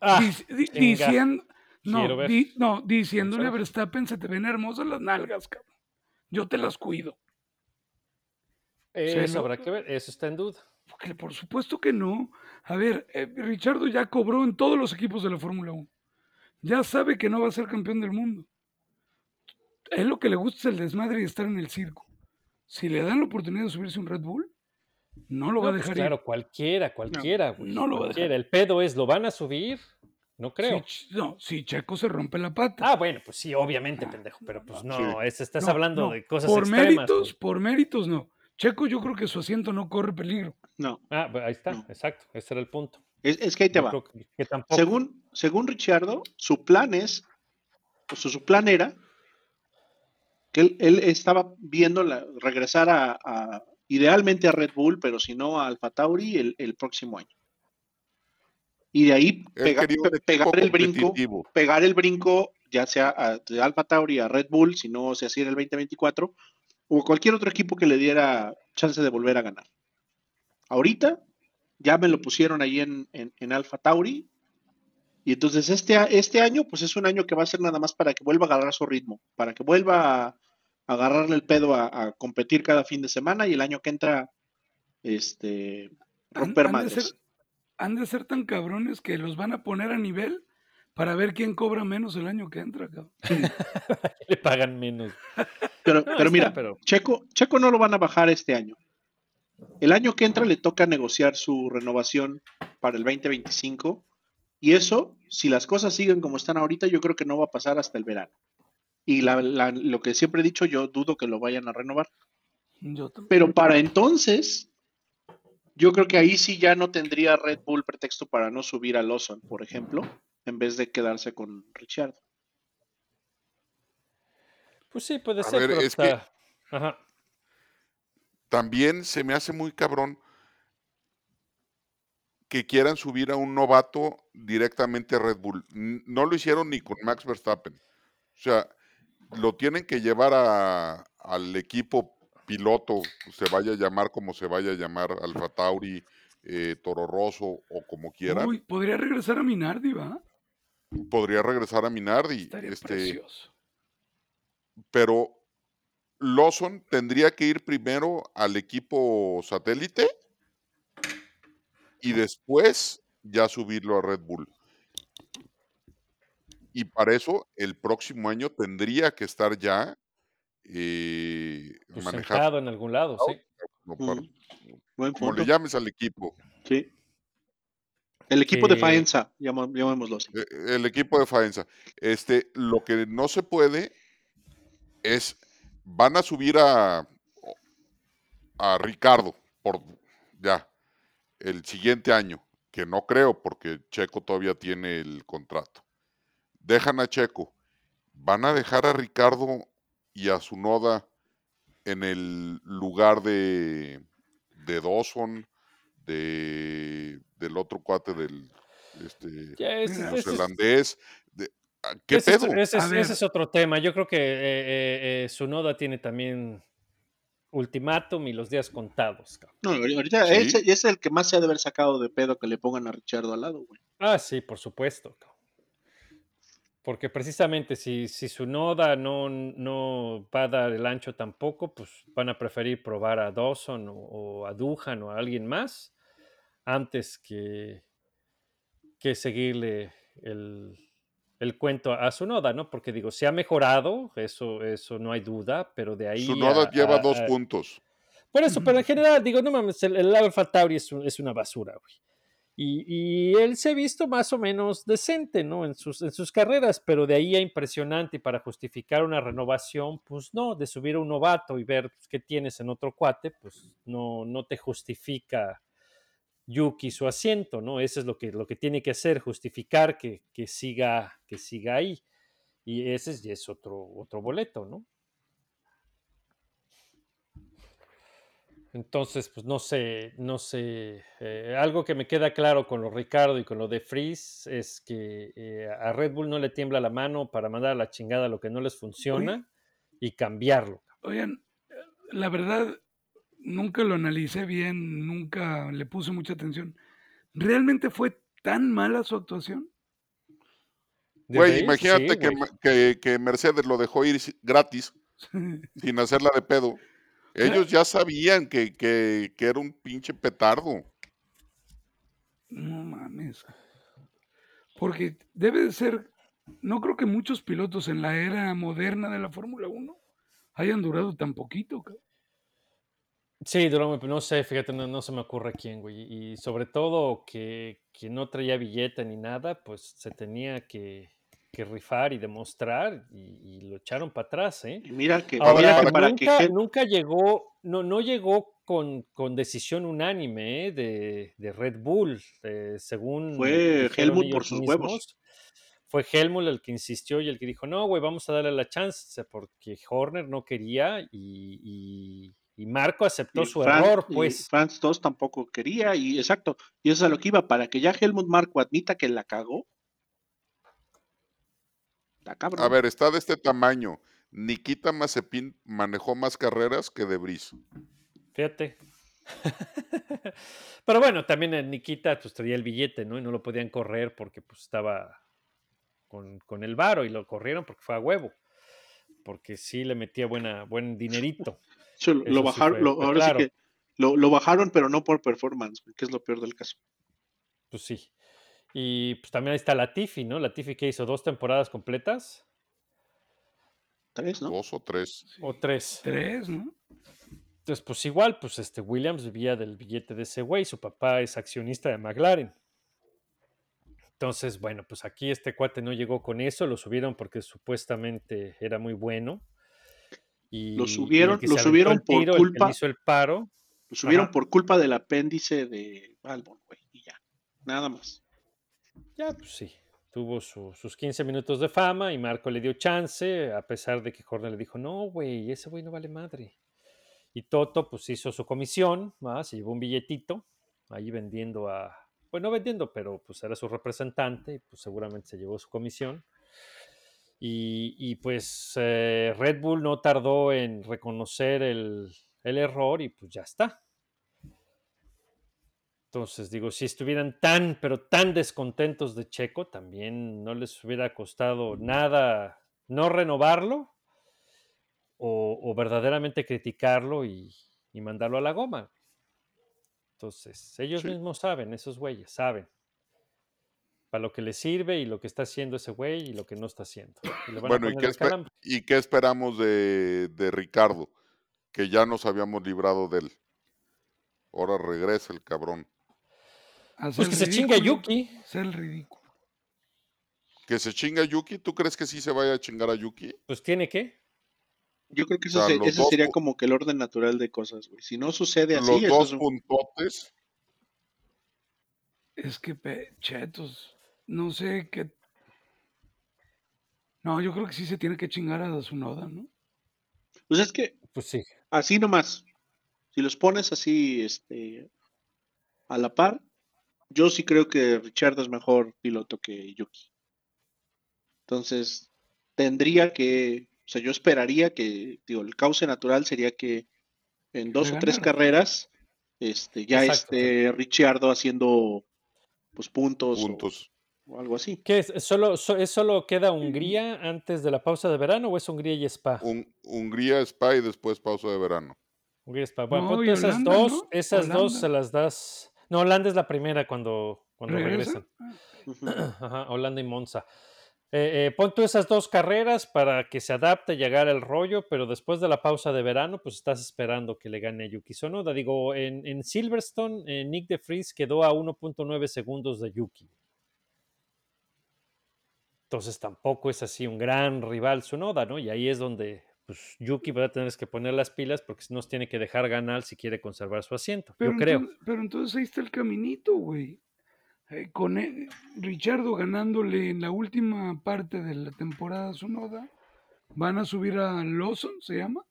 Ah, di- diciendo, no, di- no, diciéndole a ver. Verstappen, se te ven hermosas las nalgas, cabrón. Yo te las cuido. Eso lo- habrá que ver, eso está en duda. Porque por supuesto que no. A ver, eh, Richardo ya cobró en todos los equipos de la Fórmula 1. Ya sabe que no va a ser campeón del mundo. Es lo que le gusta es el desmadre y estar en el circo. Si le dan la oportunidad de subirse a un Red Bull, no lo va a No, pues dejar claro, ir. cualquiera, cualquiera, güey, no lo va a dejar. El pedo es, ¿lo van a subir? No creo. Si no, si Checo se rompe la pata. Ah, bueno, pues sí, obviamente, pendejo, pero pues no, Sí. es- estás No, hablando no, de cosas por extremas. méritos, por méritos no. Checo yo creo que su asiento no corre peligro. No, Ah, pues ahí está, No. exacto, ese era el punto. es, es que ahí te Yo va. creo que, que tampoco. Según, según Richardo, su plan es, o sea, su plan era que él, él estaba viendo la- regresar a, a- idealmente a Red Bull, pero si no a Alfa Tauri el, el próximo año. Y de ahí Él pega- quería un pe- equipo pegar el brinco, pegar el brinco, ya sea a, de Alfa Tauri a Red Bull, si no se hacía en el 2024, o cualquier otro equipo que le diera chance de volver a ganar. Ahorita ya me lo pusieron ahí en, en, en Alfa Tauri, y entonces este, este año, pues es un año que va a ser nada más para que vuelva a agarrar su ritmo, para que vuelva a, agarrarle el pedo a, a competir cada fin de semana, y el año que entra, este, romper han de madres. ser, han de ser tan cabrones que los van a poner a nivel para ver quién cobra menos el año que entra, cabrón. le pagan menos. Pero, No, pero está, mira, pero- Checo, Checo no lo van a bajar este año. El año que entra le toca negociar su renovación para el 2025 y eso, si las cosas siguen como están ahorita, yo creo que no va a pasar hasta el verano. Y la- la- lo que siempre he dicho, yo dudo que lo vayan a renovar. Yo también. Pero para entonces, yo creo que ahí sí ya no tendría Red Bull pretexto para no subir a Lawson, por ejemplo, en vez de quedarse con Richard. Pues sí, puede A ser, ver, pero es que- está- Ajá. También se me hace muy cabrón que quieran subir a un novato directamente a Red Bull. No lo hicieron ni con Max Verstappen. O sea, lo tienen que llevar a- al equipo piloto, se vaya a llamar como se vaya a llamar, Alfa Tauri, eh, Toro Rosso o como quieran. Uy, podría regresar a Minardi, ¿va? Podría regresar a Minardi. Estaría este, precioso. pero Lawson tendría que ir primero al equipo satélite y después ya subirlo a Red Bull. Y para eso el próximo año tendría que estar ya eh, Pues manejado en algún lado, sí. como, para- Mm, Buen como le llames al equipo. Sí. El equipo de Eh, Faenza, llamó- llamémoslo así. eh, El equipo de Faenza. Este, lo que no se puede es, van a subir a, a Ricardo por ya el siguiente año, que no creo porque Checo todavía tiene el contrato. Dejan a Checo, van a dejar a Ricardo y a su noda en el lugar de, de Dawson, de, del otro cuate del este, es- neozelandés. ah, ¿Qué ese es- pedo? ese es, ese otro tema. Yo creo que eh, eh, eh, Sunoda tiene también ultimátum y los días contados. cabrón. No, ahorita Sí. ese ese es el que más se ha de haber sacado de pedo que le pongan a Richardo al lado, güey. Ah, sí, por supuesto. cabrón. Porque precisamente si, si su noda no, no va a dar el ancho tampoco, pues van a preferir probar a Dawson o, o a Duhan o a alguien más antes que, que seguirle el, el cuento a su noda, ¿no? Porque digo, se ha mejorado, eso, eso no hay duda, pero de ahí... Su noda a- lleva a- dos a- puntos. por eso, pero en general, digo, no mames, el, el Alpha Tauri es, un- es una basura, güey. Y, y él se ha visto más o menos decente, ¿no? En sus, en sus carreras, pero de ahí a impresionante y para justificar una renovación, pues no, de subir a un novato y ver pues, qué tienes en otro cuate, pues no, no te justifica Yuki su asiento, ¿no? Eso es lo que, lo que tiene que hacer, justificar que, que siga, que siga ahí. Y ese es, otro, otro boleto, ¿no? Entonces, pues no sé, no sé. eh, algo que me queda claro con lo Ricardo y con lo de Freeze es que eh, a Red Bull no le tiembla la mano para mandar a la chingada lo que no les funciona y cambiarlo. Oigan, la verdad, nunca lo analicé bien, nunca le puse mucha atención. ¿Realmente fue tan mala su actuación? ¿De Güey, imagínate Sí, que, que- que Mercedes lo dejó ir gratis, sin hacerla de pedo. Ellos ya sabían que, que- que era un pinche petardo. No mames. Porque debe de ser, no creo que muchos pilotos en la era moderna de la Fórmula 1 hayan durado tan poquito. cabrón. Sí, no sé, fíjate, no, no se me ocurre quién, güey. Y sobre todo que, que no traía billete ni nada, pues se tenía que, que rifar y demostrar y, y lo echaron para atrás, ¿eh? Y mira que, Ahora, mira que para- que nunca, nunca llegó, no, no llegó con, con decisión unánime ¿eh? de, de Red Bull, eh, según Fue Helmut por sus huevos. Fue Helmut el que insistió y el que dijo, no, güey, vamos a darle la chance, porque Horner no quería y, y- y Marco aceptó y su error, pues. Franz 2 tampoco quería, y exacto, y eso es a lo que iba, para que ya Helmut Marco admita que la cagó. Está cabrón. A ver, está de este tamaño. Nikita Mazepin manejó más carreras que De. Fíjate. Pero bueno, también el Nikita pues traía el billete, ¿no? Y no lo podían correr porque pues estaba con, con el varo y lo corrieron porque fue a huevo. Porque sí le metía buena, buen dinerito. Eso lo, eso bajaron, lo- fue ahora claro. sí que lo, lo bajaron, pero no por performance, que es lo peor del caso. Pues sí. Y pues también ahí está Latifi, ¿no? Latifi que hizo dos temporadas completas Tres, ¿no? Dos o tres. o tres. Tres, ¿no? Entonces, pues igual, pues este Williams vivía del billete de ese güey, su papá es accionista de McLaren. Entonces, bueno, pues aquí este cuate no llegó con eso, lo subieron porque supuestamente era muy bueno. Y, Lo subieron- lo subieron por tiro, el culpa- hizo el paro. Lo subieron Ajá. por culpa del apéndice de Albon, güey, y ya. Nada más. Ya, pues sí, tuvo su- sus 15 minutos de fama y Marco le dio chance, a pesar de que Horner le dijo, no, güey, ese güey no vale madre. Y Toto, pues hizo su comisión, ¿va? se llevó un billetito, ahí vendiendo a, pues no vendiendo, pero pues era su representante, y pues seguramente se llevó su comisión. Y, y, pues eh, Red Bull no tardó en reconocer el, el error y pues ya está. Entonces, digo, si estuvieran tan, pero tan descontentos de Checo, también no les hubiera costado nada no renovarlo o, o verdaderamente criticarlo y, y mandarlo a la goma. Entonces, ellos Sí. mismos saben, esos güeyes, saben para lo que le sirve y lo que está haciendo ese güey y lo que no está haciendo. Y le van a Bueno, ¿y qué, y qué esperamos de, de Ricardo? Que ya nos habíamos librado de él. Ahora regresa el cabrón. Pues que se el chingue a ridículo, Yuki. El ridículo. ¿Que se chinga a Yuki? ¿Tú crees que sí se vaya a chingar a Yuki? Pues tiene que. Yo creo que O eso sea, se- ese sería como que el orden natural de cosas, güey. Si no sucede así, Los dos es un- puntotes. Es que, pe- chetos, no sé qué. No, yo creo que sí se tiene que chingar a su noda, ¿no? Pues es que Pues sí. así nomás. Si los pones así, este, a la par, yo sí creo que Richard es mejor piloto que Yuki. Entonces, tendría que, o sea, yo esperaría que, digo, el cauce natural sería que en dos o tres carreras, este, ya Exacto, esté Ricciardo haciendo, pues, puntos, o- Puntos. O, algo así. ¿Qué es? ¿Es solo, so- ¿Es solo queda Hungría antes de la pausa de verano o es Hungría y Spa? Un- Hungría, Spa y después pausa de verano. Hungría y Spa. Bueno, No, ponte esas Holanda, dos, ¿no? esas dos Holanda. se las das. No, Holanda es la primera cuando, cuando ¿Regresa? regresan. Ujú. Ajá, Holanda y Monza. Eh, eh, pon tú esas dos carreras para que se adapte y agarre el rollo, pero después de la pausa de verano, pues estás esperando que le gane a Yuki Sonoda. Digo, en, en Silverstone, eh, Nick de Vries quedó a 1.9 segundos de Yuki. Entonces tampoco es así un gran rival Sonoda, ¿no? Y ahí es donde pues, Yuki va a tener que poner las pilas porque nos tiene que dejar ganar si quiere conservar su asiento. Pero Yo creo. entonces, pero entonces ahí está el caminito, güey. Eh, con él- Richardo ganándole en la última parte de la temporada a su noda, van a subir a Lawson, ¿se llama?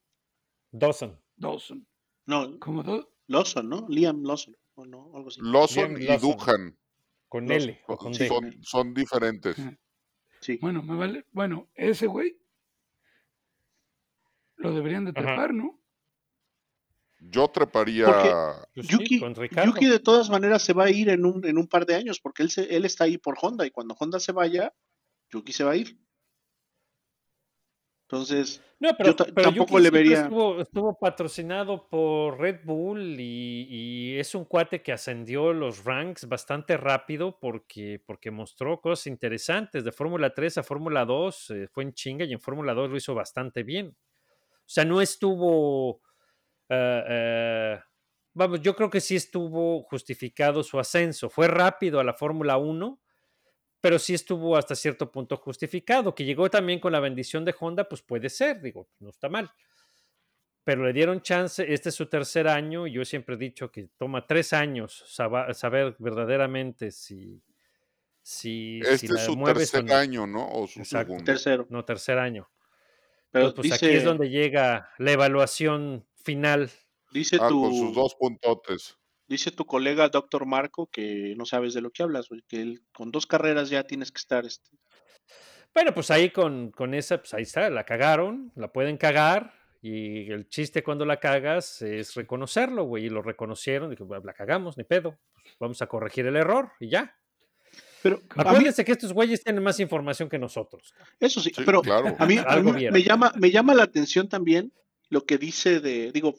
Dawson. Dawson. No, Como dos. Lawson, ¿no? Liam Lawson, o no, algo así. Lawson Liam y Lawson. Duhan Con Los- L o con sí. D. son, son diferentes. Sí. Bueno, me vale. Bueno, ese güey lo deberían de Ajá. trepar, ¿no? Yo treparía. Porque- Pues sí, Yuki. Yuki de todas maneras se va a ir en un, en un par de años porque él, se- él está ahí por Honda y cuando Honda se vaya, Yuki se va a ir. Entonces, No, pero, Yo pero tampoco Yuki le vería- Estuvo, estuvo patrocinado por Red Bull y, y es un cuate que ascendió los ranks bastante rápido porque, porque mostró cosas interesantes. De Fórmula 3 a Fórmula 2 eh, fue en chinga y en Fórmula 2 lo hizo bastante bien. O sea, no estuvo. eh, eh, vamos, yo creo que sí estuvo justificado su ascenso. Fue rápido a la Fórmula 1 pero sí estuvo hasta cierto punto justificado. Que llegó también con la bendición de Honda, pues puede ser, digo, no está mal. Pero le dieron chance, este es su tercer año, y yo siempre he dicho que toma tres años saber verdaderamente si, si, si Este la es su tercer no. año, ¿no? O su Exacto. segundo. tercero. No, tercer año. Pero pues dice, aquí es donde llega la evaluación final. dice, Ah, tu, con sus dos puntotes. Dice tu colega Doctor Marco que no sabes de lo que hablas, güey, que él, con dos carreras ya tienes que estar. Este, Bueno, pues ahí con, con esa, pues ahí está, la cagaron, la pueden cagar, y el chiste cuando la cagas es reconocerlo, güey, y lo reconocieron, dije, la cagamos, ni pedo, pues vamos a corregir el error y ya. pero mí, Acuérdense que estos güeyes tienen más información que nosotros. eso sí, Sí, pero claro. a mí, a mí me, llama, me llama la atención también lo que dice de, digo,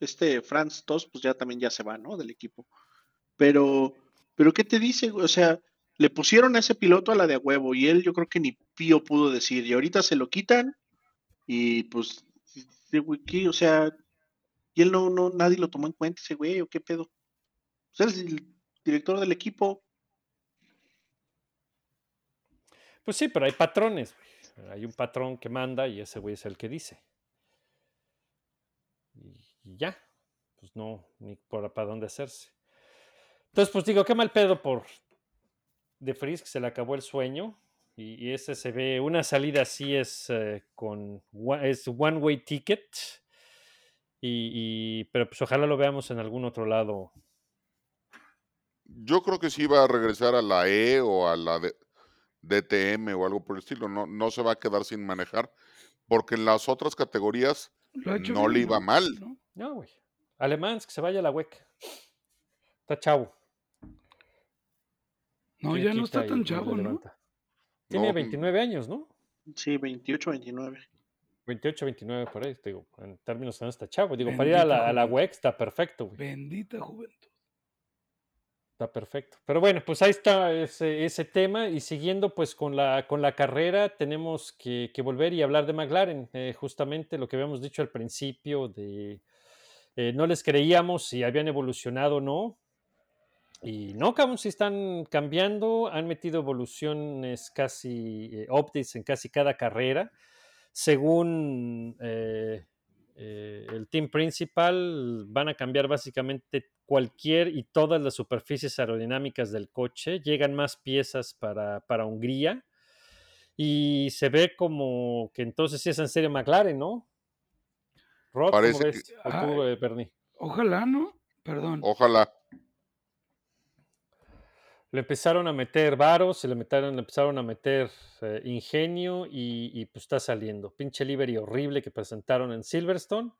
este Franz Tos, pues ya también ya se va, ¿no? Del equipo. Pero, pero ¿qué te dice? O sea, le pusieron a ese piloto a la de a huevo y él yo creo que ni pío pudo decir y ahorita se lo quitan y pues, güey, ¿qué? O sea, y él no, no, nadie lo tomó en cuenta ese güey o qué pedo. Pues él es el director del equipo. Pues sí, pero hay patrones. Hay un patrón que manda y ese güey es el que dice. Y, ya, pues no, ni por para dónde hacerse. Entonces, pues digo, qué mal pedo por De Frisk, se le acabó el sueño. Y, y ese se ve, una salida así es eh, con, one- es one way ticket. Y, y- pero pues ojalá lo veamos en algún otro lado. Yo creo que sí va a regresar a la E o a la D- DTM o algo por el estilo. No, no se va a quedar sin manejar. Porque en las otras categorías no bien, le iba ¿no? mal. ¿No? No, güey. Alemán, que se vaya a la WEC. Está chavo. No, ¿Quién ya no está tan chavo, ¿no? levanta? Tiene No, 29 años, ¿no? Sí, 28, 29. 28, 29 por ahí, te digo, en términos de está chavo. Digo, para ir a la, a la. WEC está perfecto, güey. Bendita juventud. Está perfecto. Pero bueno, pues ahí está ese, ese tema. Y siguiendo pues con la, con la carrera, tenemos que, que volver y hablar de McLaren. eh, justamente lo que habíamos dicho al principio de eh, no les creíamos si habían evolucionado o no. Y no, cabrón, si están cambiando, han metido evoluciones casi, eh, updates en casi cada carrera. Según eh, eh, el team principal, van a cambiar básicamente cualquier y todas las superficies aerodinámicas del coche. Llegan más piezas para, para Hungría. Y se ve como que entonces sí es en serio McLaren, ¿no? Rod, ¿cómo Parece que- ves? O tú, Ay. eh, Bernie. Ojalá, ¿no? Perdón. Ojalá. Le empezaron a meter varos, se le, metieron, le empezaron a meter eh, ingenio y, y, pues está saliendo. Pinche livery horrible que presentaron en Silverstone.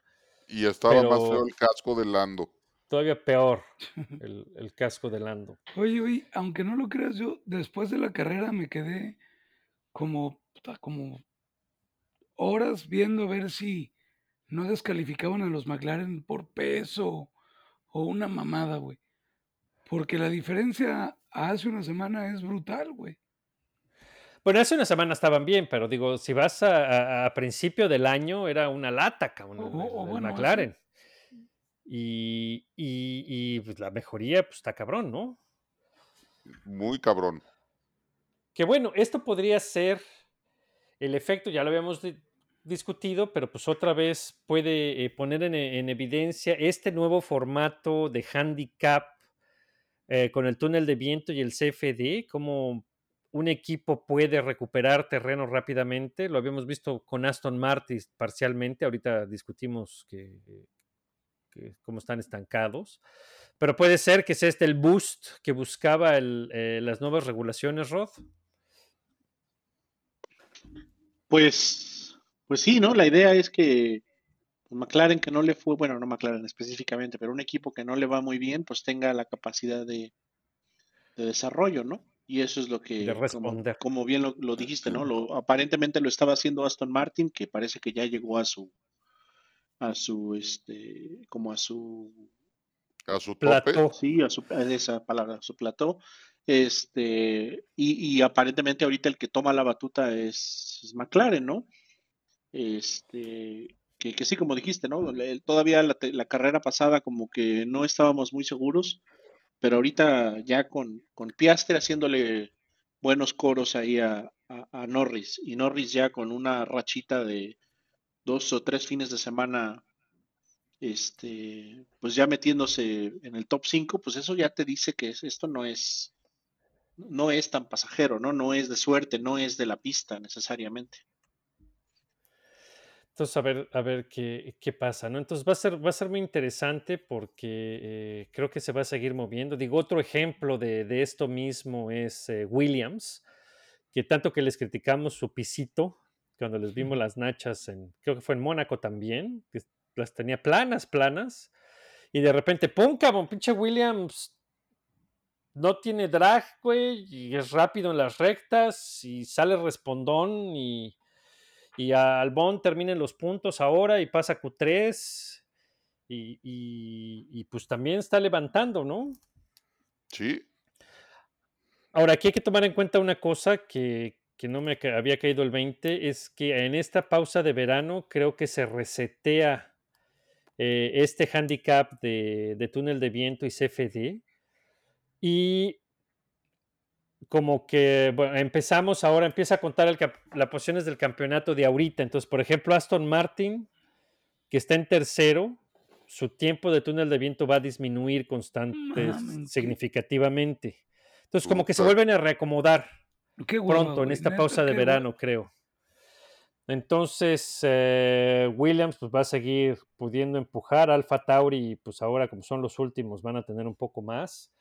Y estaba más feo el casco de Lando. Todavía peor el, el casco de Lando. Oye, oye, aunque no lo creas, yo después de la carrera me quedé como, como horas viendo a ver si no descalificaban a los McLaren por peso o una mamada, güey. Porque la diferencia a hace una semana es brutal, güey. Bueno, hace una semana estaban bien, pero digo, si vas a, a- a principio del año, era una lata, cabrón, O- el- o el bueno, McLaren. Y, y- y, pues, la mejoría, pues está cabrón, ¿no? Muy cabrón. Que bueno, esto podría ser el efecto, ya lo habíamos discutido, pero pues otra vez puede eh, poner en, en evidencia este nuevo formato de handicap eh, con el túnel de viento y el CFD, como un equipo puede recuperar terreno rápidamente. Lo habíamos visto con Aston Martin parcialmente, ahorita discutimos que, cómo están estancados. Pero puede ser que sea este el boost que buscaba eh, las nuevas regulaciones, Rod. Pues, pues sí, ¿no? La idea es que McLaren que no le fue, bueno, no McLaren específicamente, pero un equipo que no le va muy bien, pues tenga la capacidad de, de desarrollo, ¿no? Y eso es lo que, De como, responder. como bien lo, lo dijiste, ¿no? Lo, aparentemente lo estaba haciendo Aston Martin, que parece que ya llegó a su, a su, este, como a su A su Plató. tope. Sí, a su, a esa palabra, a su plató. Este, y, y aparentemente ahorita el que toma la batuta es, es McLaren, ¿no? Este, que, sí, como dijiste, ¿no? Todavía la, la carrera pasada como que no estábamos muy seguros, pero ahorita ya con, Piastri haciéndole buenos coros ahí a, Norris, y Norris ya con una rachita de dos o tres fines de semana este, pues ya metiéndose en el top 5, pues eso ya te dice que es- esto no es, no es tan pasajero, ¿no? No es de suerte, no es de la pista necesariamente. Entonces, a ver, a ver qué, qué pasa, ¿no? Entonces va a ser, va a ser muy interesante porque eh, creo que se va a seguir moviendo. Digo, otro ejemplo de, de esto mismo es eh, Williams, que tanto que les criticamos su pisito, cuando les vimos las nachas en, creo que fue en Mónaco también, que las tenía planas, planas, y de repente, ¡pum! cabrón! Pinche Williams no tiene drag, güey, y es rápido en las rectas, y sale respondón, y, y a Albón termina en los puntos ahora y pasa Q3, y, y- y, pues también está levantando, ¿no? Sí. Ahora, aquí hay que tomar en cuenta una cosa que, que no me había caído el 20, es que en esta pausa de verano creo que se resetea eh, este handicap de, de túnel de viento y CFD. Y como que bueno, empezamos ahora, empieza a contar el las posiciones del campeonato de ahorita. Entonces, por ejemplo, Aston Martin, que está en tercero, su tiempo de túnel de viento va a disminuir constante, significativamente. Entonces, como que se vuelven a reacomodar Qué pronto en esta pausa de verano, creo. Entonces, eh, Williams pues, va a seguir pudiendo empujar. Alfa Tauri, pues ahora como son los últimos, van a tener un poco más.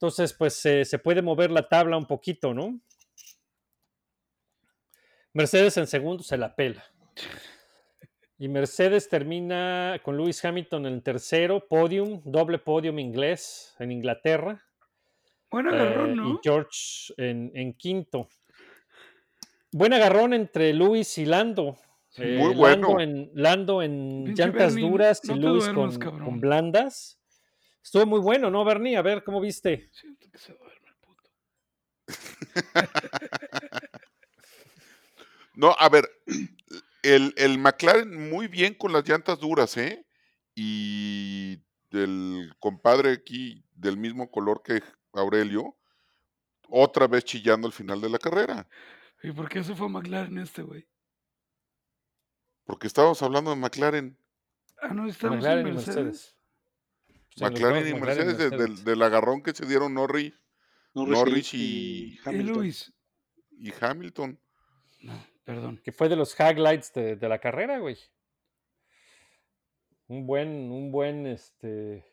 Entonces, pues eh, se puede mover la tabla un poquito, ¿no? Mercedes en segundo se la pela. Y Mercedes termina con Lewis Hamilton en el tercero, podium, doble podium inglés en Inglaterra. Buen Eh, agarrón, y ¿no? George en, en quinto. Buen agarrón entre Luis y Lando. Sí. Eh, Muy Lando bueno. en, Lando en llantas duras no y duermas, con, cabrón. con blandas. Estuvo muy bueno, ¿no, Bernie? A ver, ¿cómo viste? Siento que se duerme el puto. No, a ver, el, el McLaren muy bien con las llantas duras, ¿eh? Y del compadre aquí, del mismo color que Aurelio, otra vez chillando al final de la carrera. ¿Y por qué se fue a McLaren este, güey? Porque estábamos hablando de McLaren. Ah, no, estamos McLaren en y Mercedes. Mercedes. Pues en los McLaren y McLaren Mercedes, de- del, Mercedes. del agarrón que se dieron Norris, Norris, Norris y, y- Y Hamilton. Luis. y Hamilton. No, perdón. Que fue de los highlights de, de la carrera, güey. Un buen, un buen, este...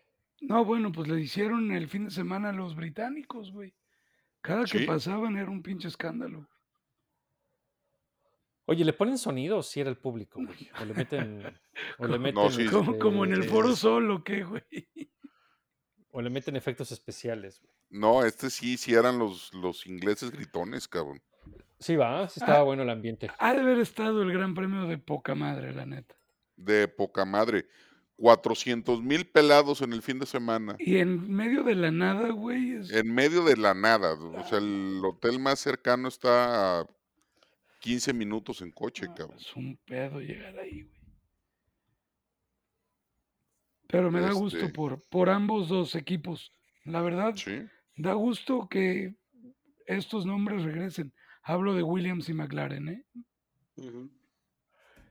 No, bueno, pues le hicieron el fin de semana a los británicos, güey. Cada que Sí. pasaban era un pinche escándalo. Oye, ¿le ponen sonido o si era el público, güey? O le meten... O le No, meten, sí. Como, como en el este, foro solo, ¿qué, güey? O le meten efectos especiales, güey. No, este sí, sí eran los, los ingleses gritones, cabrón. Sí, va, sí estaba Ah. bueno el ambiente. Ha de haber estado el gran premio de poca madre, la neta. De poca madre. 400 mil pelados en el fin de semana. Y en medio de la nada, güey, es- En medio de la nada. O sea, el hotel más cercano está a 15 minutos en coche, no, cabrón. es un pedo llegar ahí, güey. Pero me da gusto Este- por, por ambos dos equipos. La verdad, Sí. da gusto que estos nombres regresen. Hablo de Williams y McLaren, ¿eh?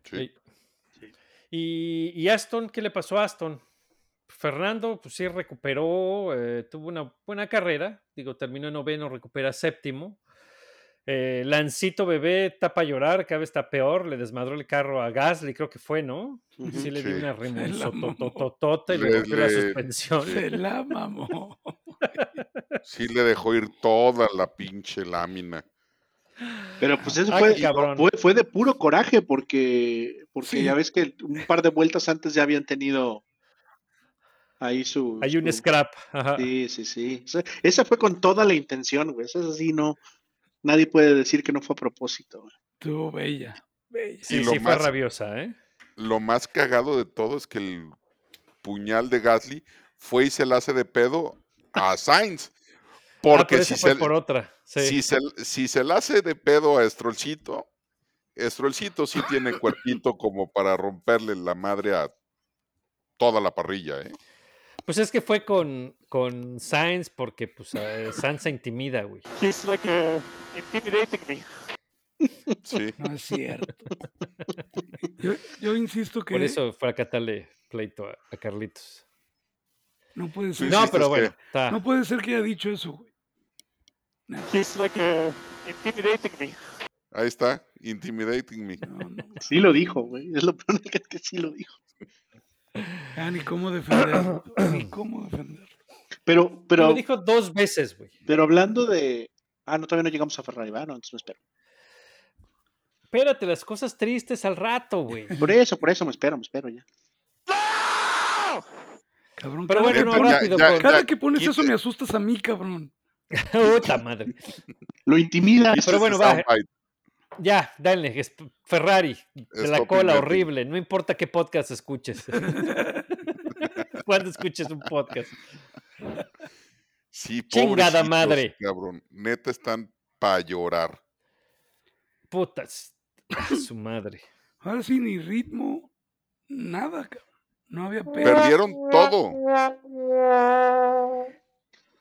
Sí. Y, y Aston, ¿qué le pasó a Aston? Fernando, pues sí recuperó, eh, tuvo una buena carrera, digo, terminó en noveno, recupera séptimo. Eh, Lancito bebé está para llorar, cada vez está peor. Le desmadró el carro a Gasly, creo que fue, ¿no? Sí, le dio una remolsotototota y le rompió la suspensión. Se la mamó. Sí le dejó ir toda la pinche lámina. Pero pues eso Ah, fue, fue, fue de puro coraje porque, porque Sí. ya ves que un par de vueltas antes ya habían tenido ahí su... Hay un su- scrap. ajá. Sí, sí, sí. O sea, esa fue con toda la intención, güey. Esa sí no... Nadie puede decir que no fue a propósito, güey. Estuvo bella. Bella. Sí, Y lo sí, fue más- rabiosa, ¿eh? Lo más cagado de todo es que el puñal de Gasly fue y se la hace de pedo a Sainz. ah, Porque pero si, fue se, por otra. Sí. si, se, si se la hace de pedo a Strollcito, Strollcito sí tiene cuerpito como para romperle la madre a toda la parrilla, ¿eh? Pues es que fue con, con Sainz porque pues eh, Sainz se intimida, güey. He's like uh, intimidating me. Sí. No es cierto. Yo, yo insisto que Por eso fue a catarle pleito a, a Carlitos. no puede ser. No, pero es que- bueno, está. No puede ser que haya dicho eso, güey. He's like uh, intimidating me. Ahí está, intimidating me. No, no. Sí lo dijo, güey. Es lo peor que, que sí lo dijo. Ya ni cómo defenderlo. Ni cómo defenderlo. Pero, Lo pero, dijo dos veces, güey. pero hablando de... Ah, no, todavía no llegamos a Ferrari, ¿verdad? No, entonces me espero. Espérate, las cosas tristes al rato, güey. Por eso, por eso me espero, me espero ya. Cabrón, Pero bueno, no rápido. ya- cada ya, que pones eso me asustas a mí, cabrón. Puta madre. Lo intimida. Pero bueno, va. Ya, dale, es- Ferrari, de la cola horrible, no importa qué podcast escuches. Cuando escuches un podcast. Sí, Chingada madre. Cabrón, neta están para llorar. Putas. a Su madre. Ahora sí, ni ritmo, nada, cabrón. No había pedo. Perdieron todo.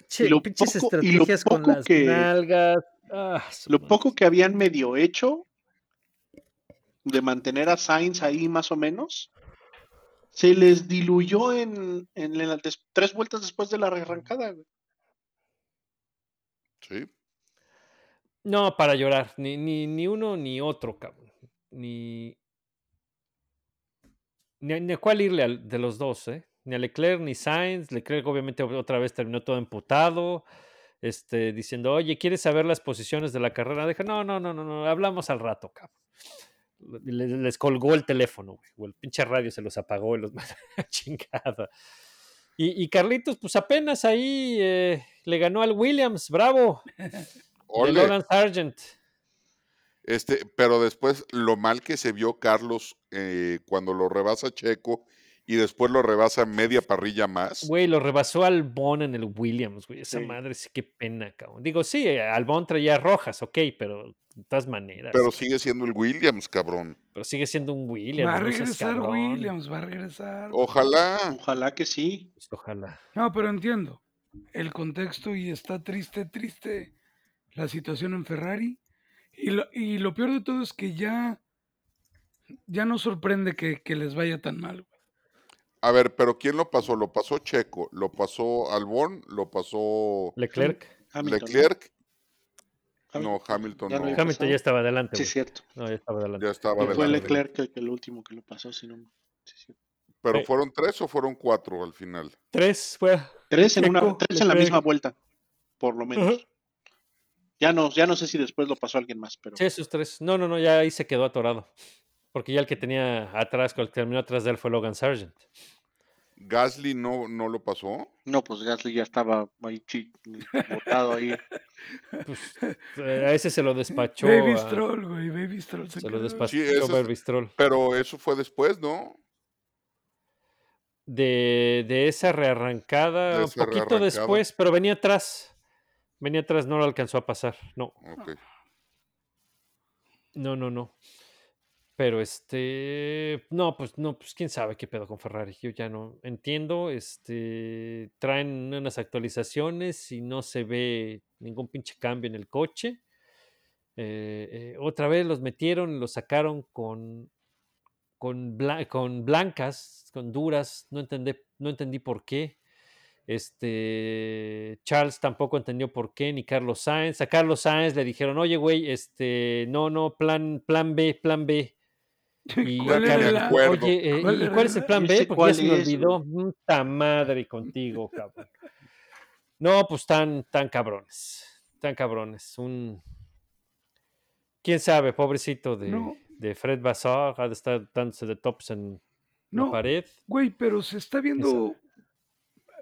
Che, lo pinches poco- y lo estrategias con las que- nalgas. Ah, Lo poco que habían medio hecho de mantener a Sainz ahí más o menos, se les diluyó en, en la- des- tres vueltas después de la arrancada. güey. Sí. No, para llorar. Ni, ni, ni uno ni otro, cabrón. Ni. Ni, a- ni a cuál irle al- de los dos, ¿eh? Ni a Leclerc ni Sainz. Leclerc, obviamente, otra vez terminó todo emputado. Este, diciendo, oye, ¿quieres saber las posiciones de la carrera? Deja, no, no, no, no, no, hablamos al rato, cabrón. Le- Les, colgó el teléfono, güey. O el pinche radio se los apagó y los mandó a chingada. Y, y Carlitos, pues apenas ahí eh, le ganó al Williams, bravo. De Ole, Logan Sargent. este, pero después lo mal que se vio Carlos eh, cuando lo rebasa Checo y después lo rebasa media parrilla más. Güey, lo rebasó Albon en el Williams, güey. Esa Sí. madre sí, qué pena, cabrón. Digo, sí, Albon traía rojas, ok, pero de todas maneras. Pero Pero, sigue siendo el Williams, cabrón. sigue siendo un Williams. Va a regresar. Williams, va a regresar. Ojalá. Ojalá que sí. Pues, ojalá. No, pero entiendo el contexto y está triste, triste la situación en Ferrari. Y lo, y lo peor de todo es que ya, ya no sorprende que, que les vaya tan mal. A ver, pero ¿quién lo pasó? Lo pasó Checo, lo pasó Albon, lo pasó Leclerc. Leclerc. No, Hamilton ya no. Hamilton pasado. ya estaba adelante. Sí, cierto. No, ya estaba adelante. Ya estaba Y fue adelante. Leclerc el, el último que lo pasó, si no. Sí, sí. Pero Sí. fueron tres o fueron cuatro al final. Tres fue. Tres en, una, tres en la misma vuelta, por lo menos. Ya no, ya no sé si después lo pasó alguien más, pero Sí, esos tres. No, no, no, ya ahí se quedó atorado. Porque ya el que tenía atrás, el que terminó atrás de él fue Logan Sargent. Gasly no, no lo pasó. no, pues Gasly ya estaba ahí chi- botado ahí. Pues, eh, a ese se lo despachó. Baby a- Stroll, güey, Baby Stroll. Se se lo despachó Sí, eso es- Baby Stroll. Pero eso fue después, ¿no? de, de esa rearrancada, De un poquito rearrancada. después, pero venía atrás. Venía atrás, no lo alcanzó a pasar. No, Ok. no, no, no. Pero este, no, pues no, pues quién sabe qué pedo con Ferrari. Yo ya no entiendo. Este, traen unas actualizaciones y no se ve ningún pinche cambio en el coche. Eh, eh, otra vez los metieron, los sacaron con, con, con blancas, con duras. No entendí, no entendí por qué. Este Charles tampoco entendió por qué, ni Carlos Sainz. A Carlos Sainz le dijeron, oye, güey, este, no, no, plan, plan B, plan B. Y ¿Cuál era la- acuerdo. oye, eh, ¿Cuál ¿y cuál es el la- plan B? Porque ya se me olvidó. Puta madre contigo, cabrón. No, pues tan, tan cabrones. Tan cabrones. Un. Quién sabe, pobrecito de, No. de Fred Vassar, ha de estar dándose de tops en la No, pared. güey, pero se está viendo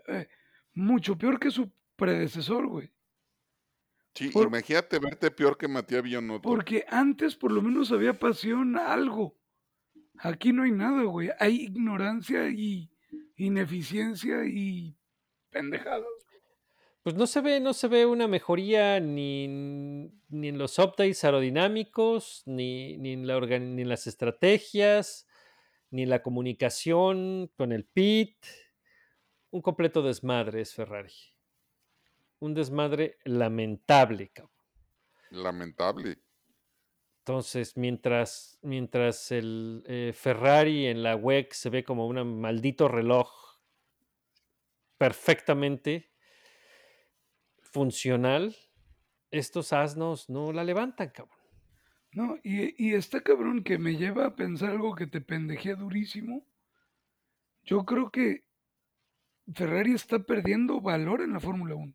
eh, mucho peor que su predecesor, güey. Sí, Por- imagínate verte peor que Matías Bionotto. Porque antes por lo menos había pasión, algo. Aquí no hay nada, güey. Hay ignorancia y ineficiencia y pendejadas. Pues no se ve, no se ve una mejoría ni, ni en los updates aerodinámicos, ni, ni en la organ- ni en las estrategias, ni en la comunicación con el pit. Un completo desmadre es Ferrari. Un desmadre lamentable, cabrón. Lamentable. Entonces, mientras, mientras el eh, Ferrari en la WEC se ve como un maldito reloj perfectamente funcional, estos asnos no la levantan, cabrón. No, y, y está cabrón que me lleva a pensar algo que te pendejea durísimo. Yo creo que Ferrari está perdiendo valor en la Fórmula 1.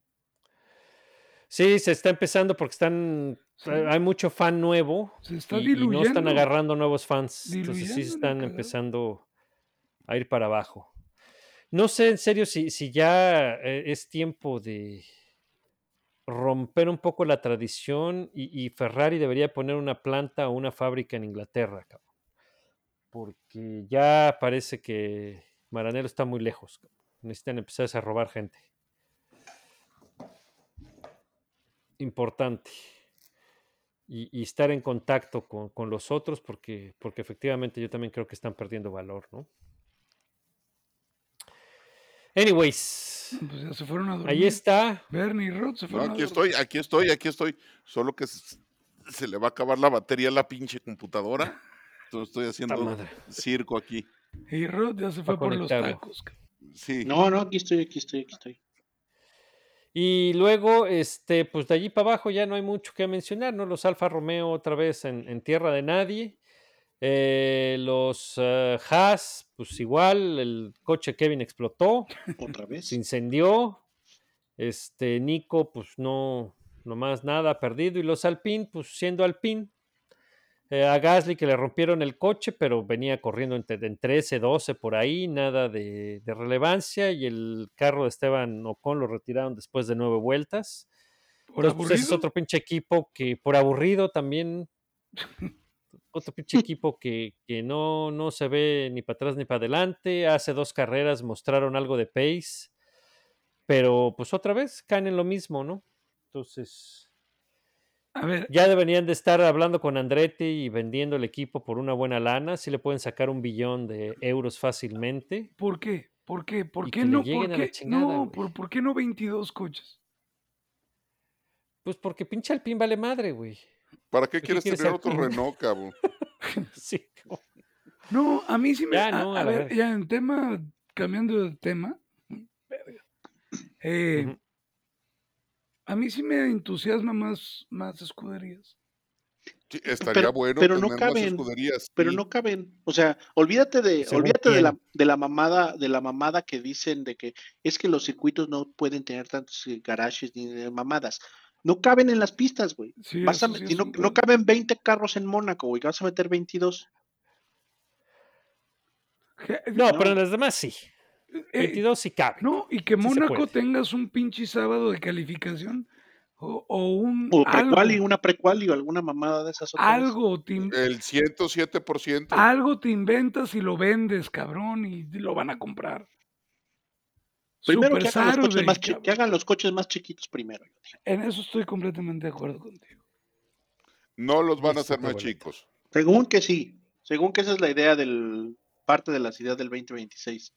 Sí, se está empezando porque están. Sí. Hay mucho fan nuevo Se está y, y no están agarrando nuevos fans. Entonces sí están empezando a ir para abajo. No sé en serio si, si ya eh, es tiempo de romper un poco la tradición y, y Ferrari debería poner una planta o una fábrica en Inglaterra, cabrón. Porque ya parece que Maranello está muy lejos. cabrón. Necesitan empezar a robar gente. Importante. Y, y estar en contacto con, con los otros porque, porque efectivamente yo también creo que están perdiendo valor, ¿no? Anyways, Pues ya se fueron a dormir. ahí está. Bernie y Rod se No, fueron aquí a estoy, aquí estoy, aquí estoy. Solo que se, se le va a acabar la batería a la pinche computadora. Entonces estoy haciendo circo aquí. Y Rod ya se fue por los tacos. Sí. No, no, aquí estoy, aquí estoy, aquí estoy. Y luego, este, pues de allí para abajo ya no hay mucho que mencionar, ¿no? Los Alfa Romeo otra vez en, en tierra de nadie. Eh, los eh, Haas, pues igual, el coche Kevin explotó, Otra vez. se incendió. Este, Nico, pues no, nomás nada perdido. Y los Alpine, pues siendo Alpine. Eh, a Gasly que le rompieron el coche, pero venía corriendo entre, en 13, 12 por ahí, nada de, de relevancia. Y el carro de Esteban Ocon lo retiraron después de nueve vueltas. Por Entonces, pues, ese es aburrido. otro pinche equipo que por aburrido también. Otro pinche equipo que, que no, no se ve ni para atrás ni para adelante. Hace dos carreras mostraron algo de pace. Pero pues otra vez caen en lo mismo, ¿no? Entonces, A ver, ya deberían de estar hablando con Andretti y vendiendo el equipo por una buena lana. Si le pueden sacar un billón de euros fácilmente. ¿por qué? ¿Por qué? ¿Por Y qué no? ¿Por a la qué? chingada, No. ¿por, ¿por qué no 22 coches? Pues porque pinche Alpine vale madre, güey. ¿Para qué qué quieres quieres tener otro? Renault, cabrón? sí, No, a mí sí me. Ya, a, no, a ver, ya en tema, cambiando de tema. eh. A mí sí me entusiasma más, más escuderías. Sí, estaría Pero- bueno pero no tener más caben, escuderías. Pero sí. no caben. O sea, olvídate de, Según olvídate de la, de la mamada, de la mamada que dicen de que es que los circuitos no pueden tener tantos eh, garages ni de mamadas. No caben en las pistas, güey. Sí, Vas a no, no caben 20 carros en Mónaco, güey. que Vas a meter 22. Je- No, No. pero en las demás sí. Eh, 22 sí cabe. no, y que Mónaco tengas un pinche sábado de calificación o, o un O prequali, algo, una prequali o alguna mamada de esas otras. algo te, El 107%. algo te inventas y lo vendes, cabrón, y lo van a comprar. Primero que hagan, los coches más que hagan los coches más chiquitos primero. En eso estoy completamente de acuerdo contigo. No los van a hacer más chicos. Según que sí. Según que esa es la idea del parte de las ideas del 2026.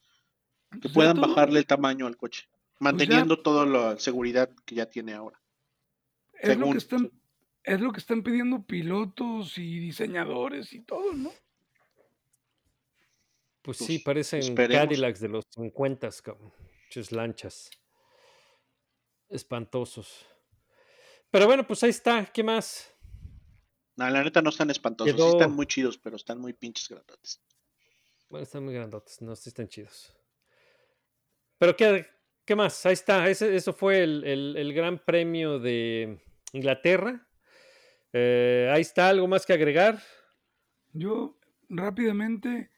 Que Pues puedan todo- bajarle el tamaño al coche, manteniendo toda la seguridad que ya tiene ahora. es lo según- que están, es lo que están pidiendo pilotos y diseñadores y todo, ¿no? Pues Pues, sí, parecen esperemos. Cadillacs de los 50, cabrón. Muchas lanchas. Espantosos. Pero bueno, pues ahí está. ¿Qué más? No, la neta no están espantosos, sí están muy chidos, pero están muy pinches grandotes. Bueno, están muy grandotes, no sí están chidos. Pero ¿qué, qué más? Ahí está. Ese- eso fue el, el- el gran premio de Inglaterra. Eh, ahí está, algo más que agregar. Yo rápidamente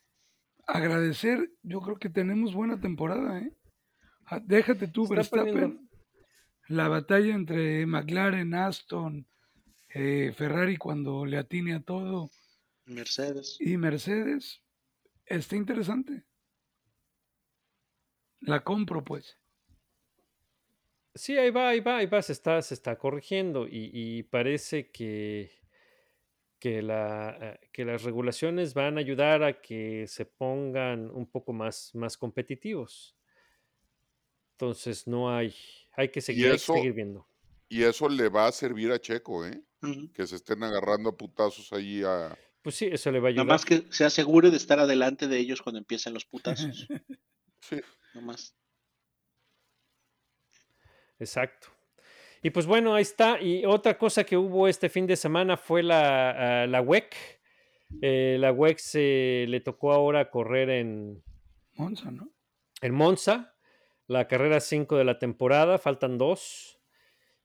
agradecer, yo creo que tenemos buena temporada, ¿eh? Ah, Déjate tú, Verstappen. poniendo- La batalla entre McLaren, Aston, eh, Ferrari cuando le atine a todo Mercedes. y Mercedes está interesante. La compro, pues. Sí, ahí va, ahí va, ahí va, se está, se está corrigiendo y, y parece que, que, la, eh, que las regulaciones van a ayudar a que se pongan un poco más, más competitivos. Entonces no hay, hay que seguir, hay que eso- seguir viendo. Y eso le va a servir a Checo, ¿eh? Que se estén agarrando a putazos ahí a... Pues sí, eso le va a Nada ayudar. más que se asegure de estar adelante de ellos cuando empiecen los putazos. Sí. Nada más. Exacto. Y pues bueno, ahí está. Y otra cosa que hubo este fin de semana fue la, ah, la WEC. Eh, la WEC se le tocó ahora correr en, Monza, ¿no? en Monza, la carrera 5 de la temporada, faltan dos.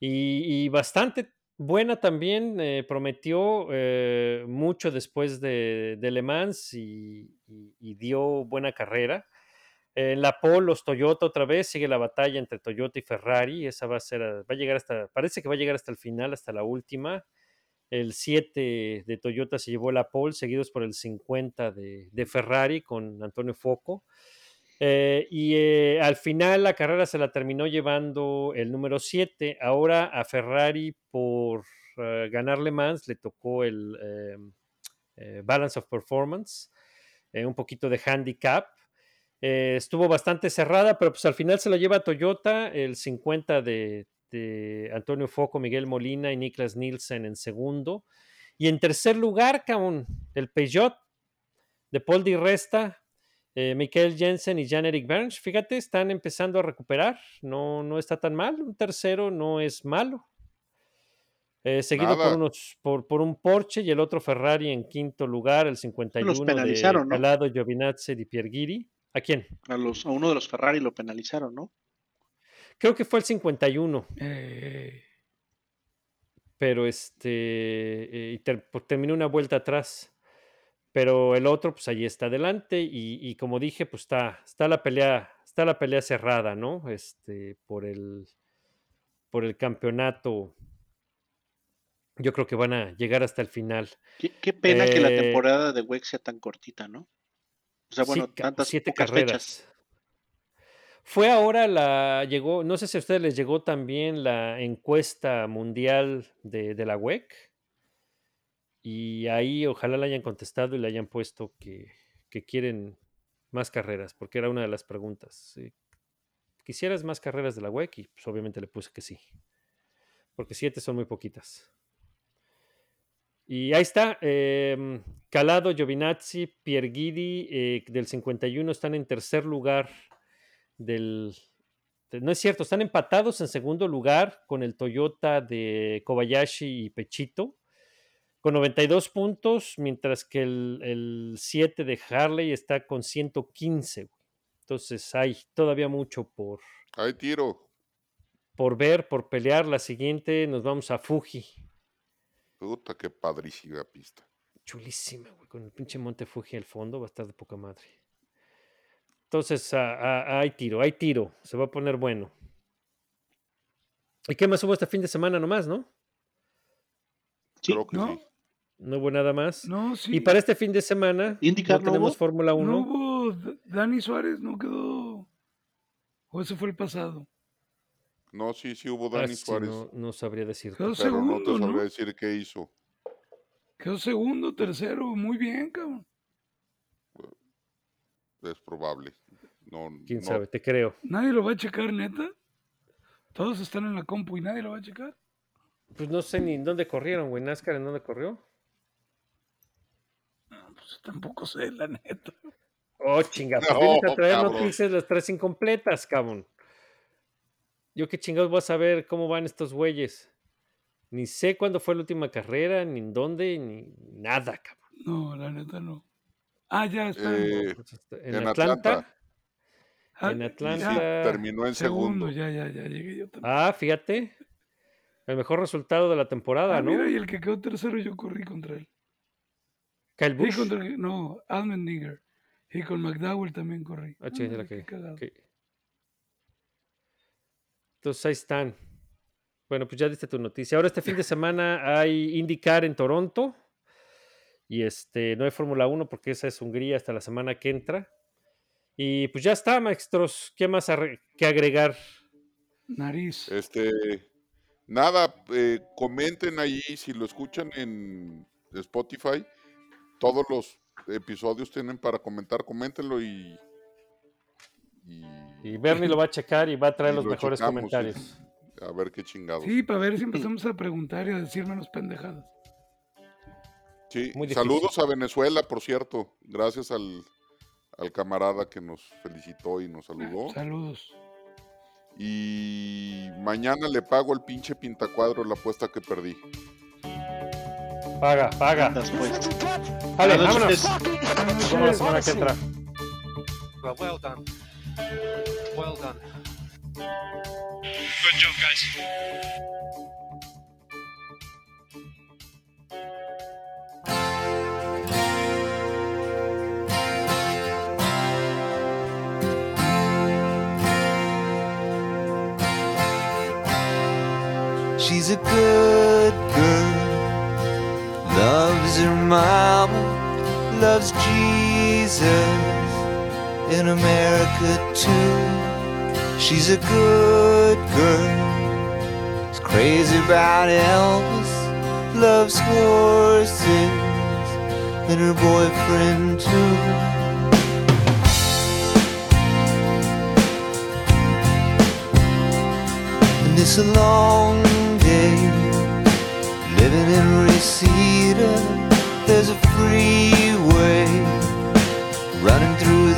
Y, y bastante buena también, eh, prometió eh, mucho después de, de Le Mans y, y- y dio buena carrera. En la pole, los Toyota otra vez, sigue la batalla entre Toyota y Ferrari, esa va a ser, va a llegar hasta, parece que va a llegar hasta el final, hasta la última. El 7 de Toyota se llevó la pole, seguidos por el 50 de, Ferrari con Antonio Foco. Eh, y eh, al final la carrera se la terminó llevando el número 7. Ahora a Ferrari por eh, ganarle más le tocó el eh, eh, Balance of Performance, eh, un poquito de handicap. Eh, estuvo bastante cerrada, pero pues al final se la lleva Toyota, el 50 de, de Antonio Foco, Miguel Molina y Niklas Nielsen en segundo. Y en tercer lugar, el Peugeot de Paul Di Resta, eh, Michael Jensen y Jan-Eric Burns, fíjate, están empezando a recuperar. No, no está tan mal. Un tercero no es malo. Eh, seguido por, unos, por, por un Porsche y el otro Ferrari en quinto lugar, el 51 de penalizaron, ¿no? Calado, Giovinazzi y Pierguiri. ¿A quién? A, los, a uno de los Ferrari lo penalizaron, ¿no? Creo que fue el 51, Eh, pero este eh, y ter- pues, terminó una vuelta atrás. Pero el otro, pues ahí está adelante. Y, y como dije, pues está, está la pelea, está la pelea cerrada, ¿no? Este, por el por el campeonato. Yo creo que van a llegar hasta el final. Qué, qué pena que la Eh, temporada de WEC sea tan cortita, ¿no? O sea, Sí, bueno, ca- tantas siete carreras. fechas. Fue ahora la, llegó, no sé si a ustedes les llegó también la encuesta mundial de, de la WEC. Y ahí ojalá le hayan contestado y le hayan puesto que, que quieren más carreras, porque era una de las preguntas. eh, ¿Quisieras más carreras de la WEC? Y pues obviamente le puse que sí. Porque siete son muy poquitas. Y ahí está. em, Calado, Giovinazzi, Pierguidi eh, del 51 están en tercer lugar del... de- no es cierto, están empatados en segundo lugar con el Toyota de Kobayashi y Pechito, con 92 puntos, mientras que el, el 7 de Harley está con 115. güey. Entonces hay todavía mucho por, Hay tiro. por ver, por pelear. La siguiente nos vamos a Fuji. Puta, qué padrísima pista. Chulísima, güey, con el pinche monte Fuji al fondo, va a estar de poca madre. Entonces, ah, ah, hay tiro, hay tiro, se va a poner bueno. ¿Y qué más hubo este fin de semana nomás, no? Sí, Creo que ¿no? sí. No hubo nada más. no, sí. Y para este fin de semana IndyCar no no tenemos? Fórmula 1. No hubo Dani Suárez, no quedó. O ese fue el pasado. No, sí, sí hubo Ah, Dani sí, Suárez. no, no sabría. Quedó Pero no segundo, te ¿no? sabría decir qué hizo. Quedó segundo, tercero, muy bien, cabrón. Es probable. No, Quién no- sabe, te creo. Nadie lo va a checar, neta. Todos están en la compu y nadie lo va a checar. Pues no sé ni en dónde corrieron, güey. NASCAR en dónde corrió. Pues tampoco sé, la neta. Oh, chinga, pues No, vienes a traer cabrón. noticias las tres incompletas, cabrón. Yo qué chingados voy a saber cómo van estos güeyes. Ni sé cuándo fue la última carrera, ni en dónde, ni nada, cabrón. No, la neta no. Ah, ya está. Eh, Pues, este, En, en Atlanta. Atlanta. Ah, en ya, Atlanta. Terminó en segundo. segundo, ya, ya, ya llegué yo también. Ah, fíjate. El mejor resultado de la temporada, Ah, ¿no? mira, y el que quedó tercero yo corrí contra él. Kyle Sí, Busch. contra el- no, Almendinger. Y con McDowell también corrí. Ah, la. Ok. Entonces ahí están. Bueno, pues ya diste tu noticia. Ahora este fin de semana hay IndyCar en Toronto. Y este, no hay Fórmula 1 porque esa es Hungría hasta la semana que entra. Y pues ya está, maestros. ¿Qué más que agregar? Nariz. Este, nada, eh, comenten ahí si lo escuchan en Spotify. Todos los episodios tienen para comentar, coméntenlo y. y Y Bernie lo va a checar y va a traer Y los lo mejores checamos, sí. comentarios. a ver qué chingados. Sí, para ver si empezamos a preguntar y a decir menos pendejadas. Sí, Muy saludos a Venezuela, por cierto. Gracias al, al camarada que nos felicitó y nos saludó. Saludos. Y mañana le pago el pinche pintacuadro la apuesta que perdí. Paga, paga. Andas, pues. Vale, Buenas vámonos. vemos la semana que entra. Well done. Well done. Good job, guys. She's a good girl, loves her mama, loves Jesus in America too. She's a good girl, is crazy about Elvis, loves horses and her boyfriend too. And it's a long day living in Reseda. There's a freeway running through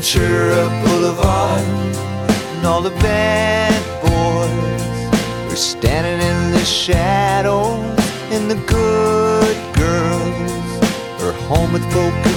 Ventura Boulevard, and all the bad boys are standing in the shadows, and the good girls are home with broken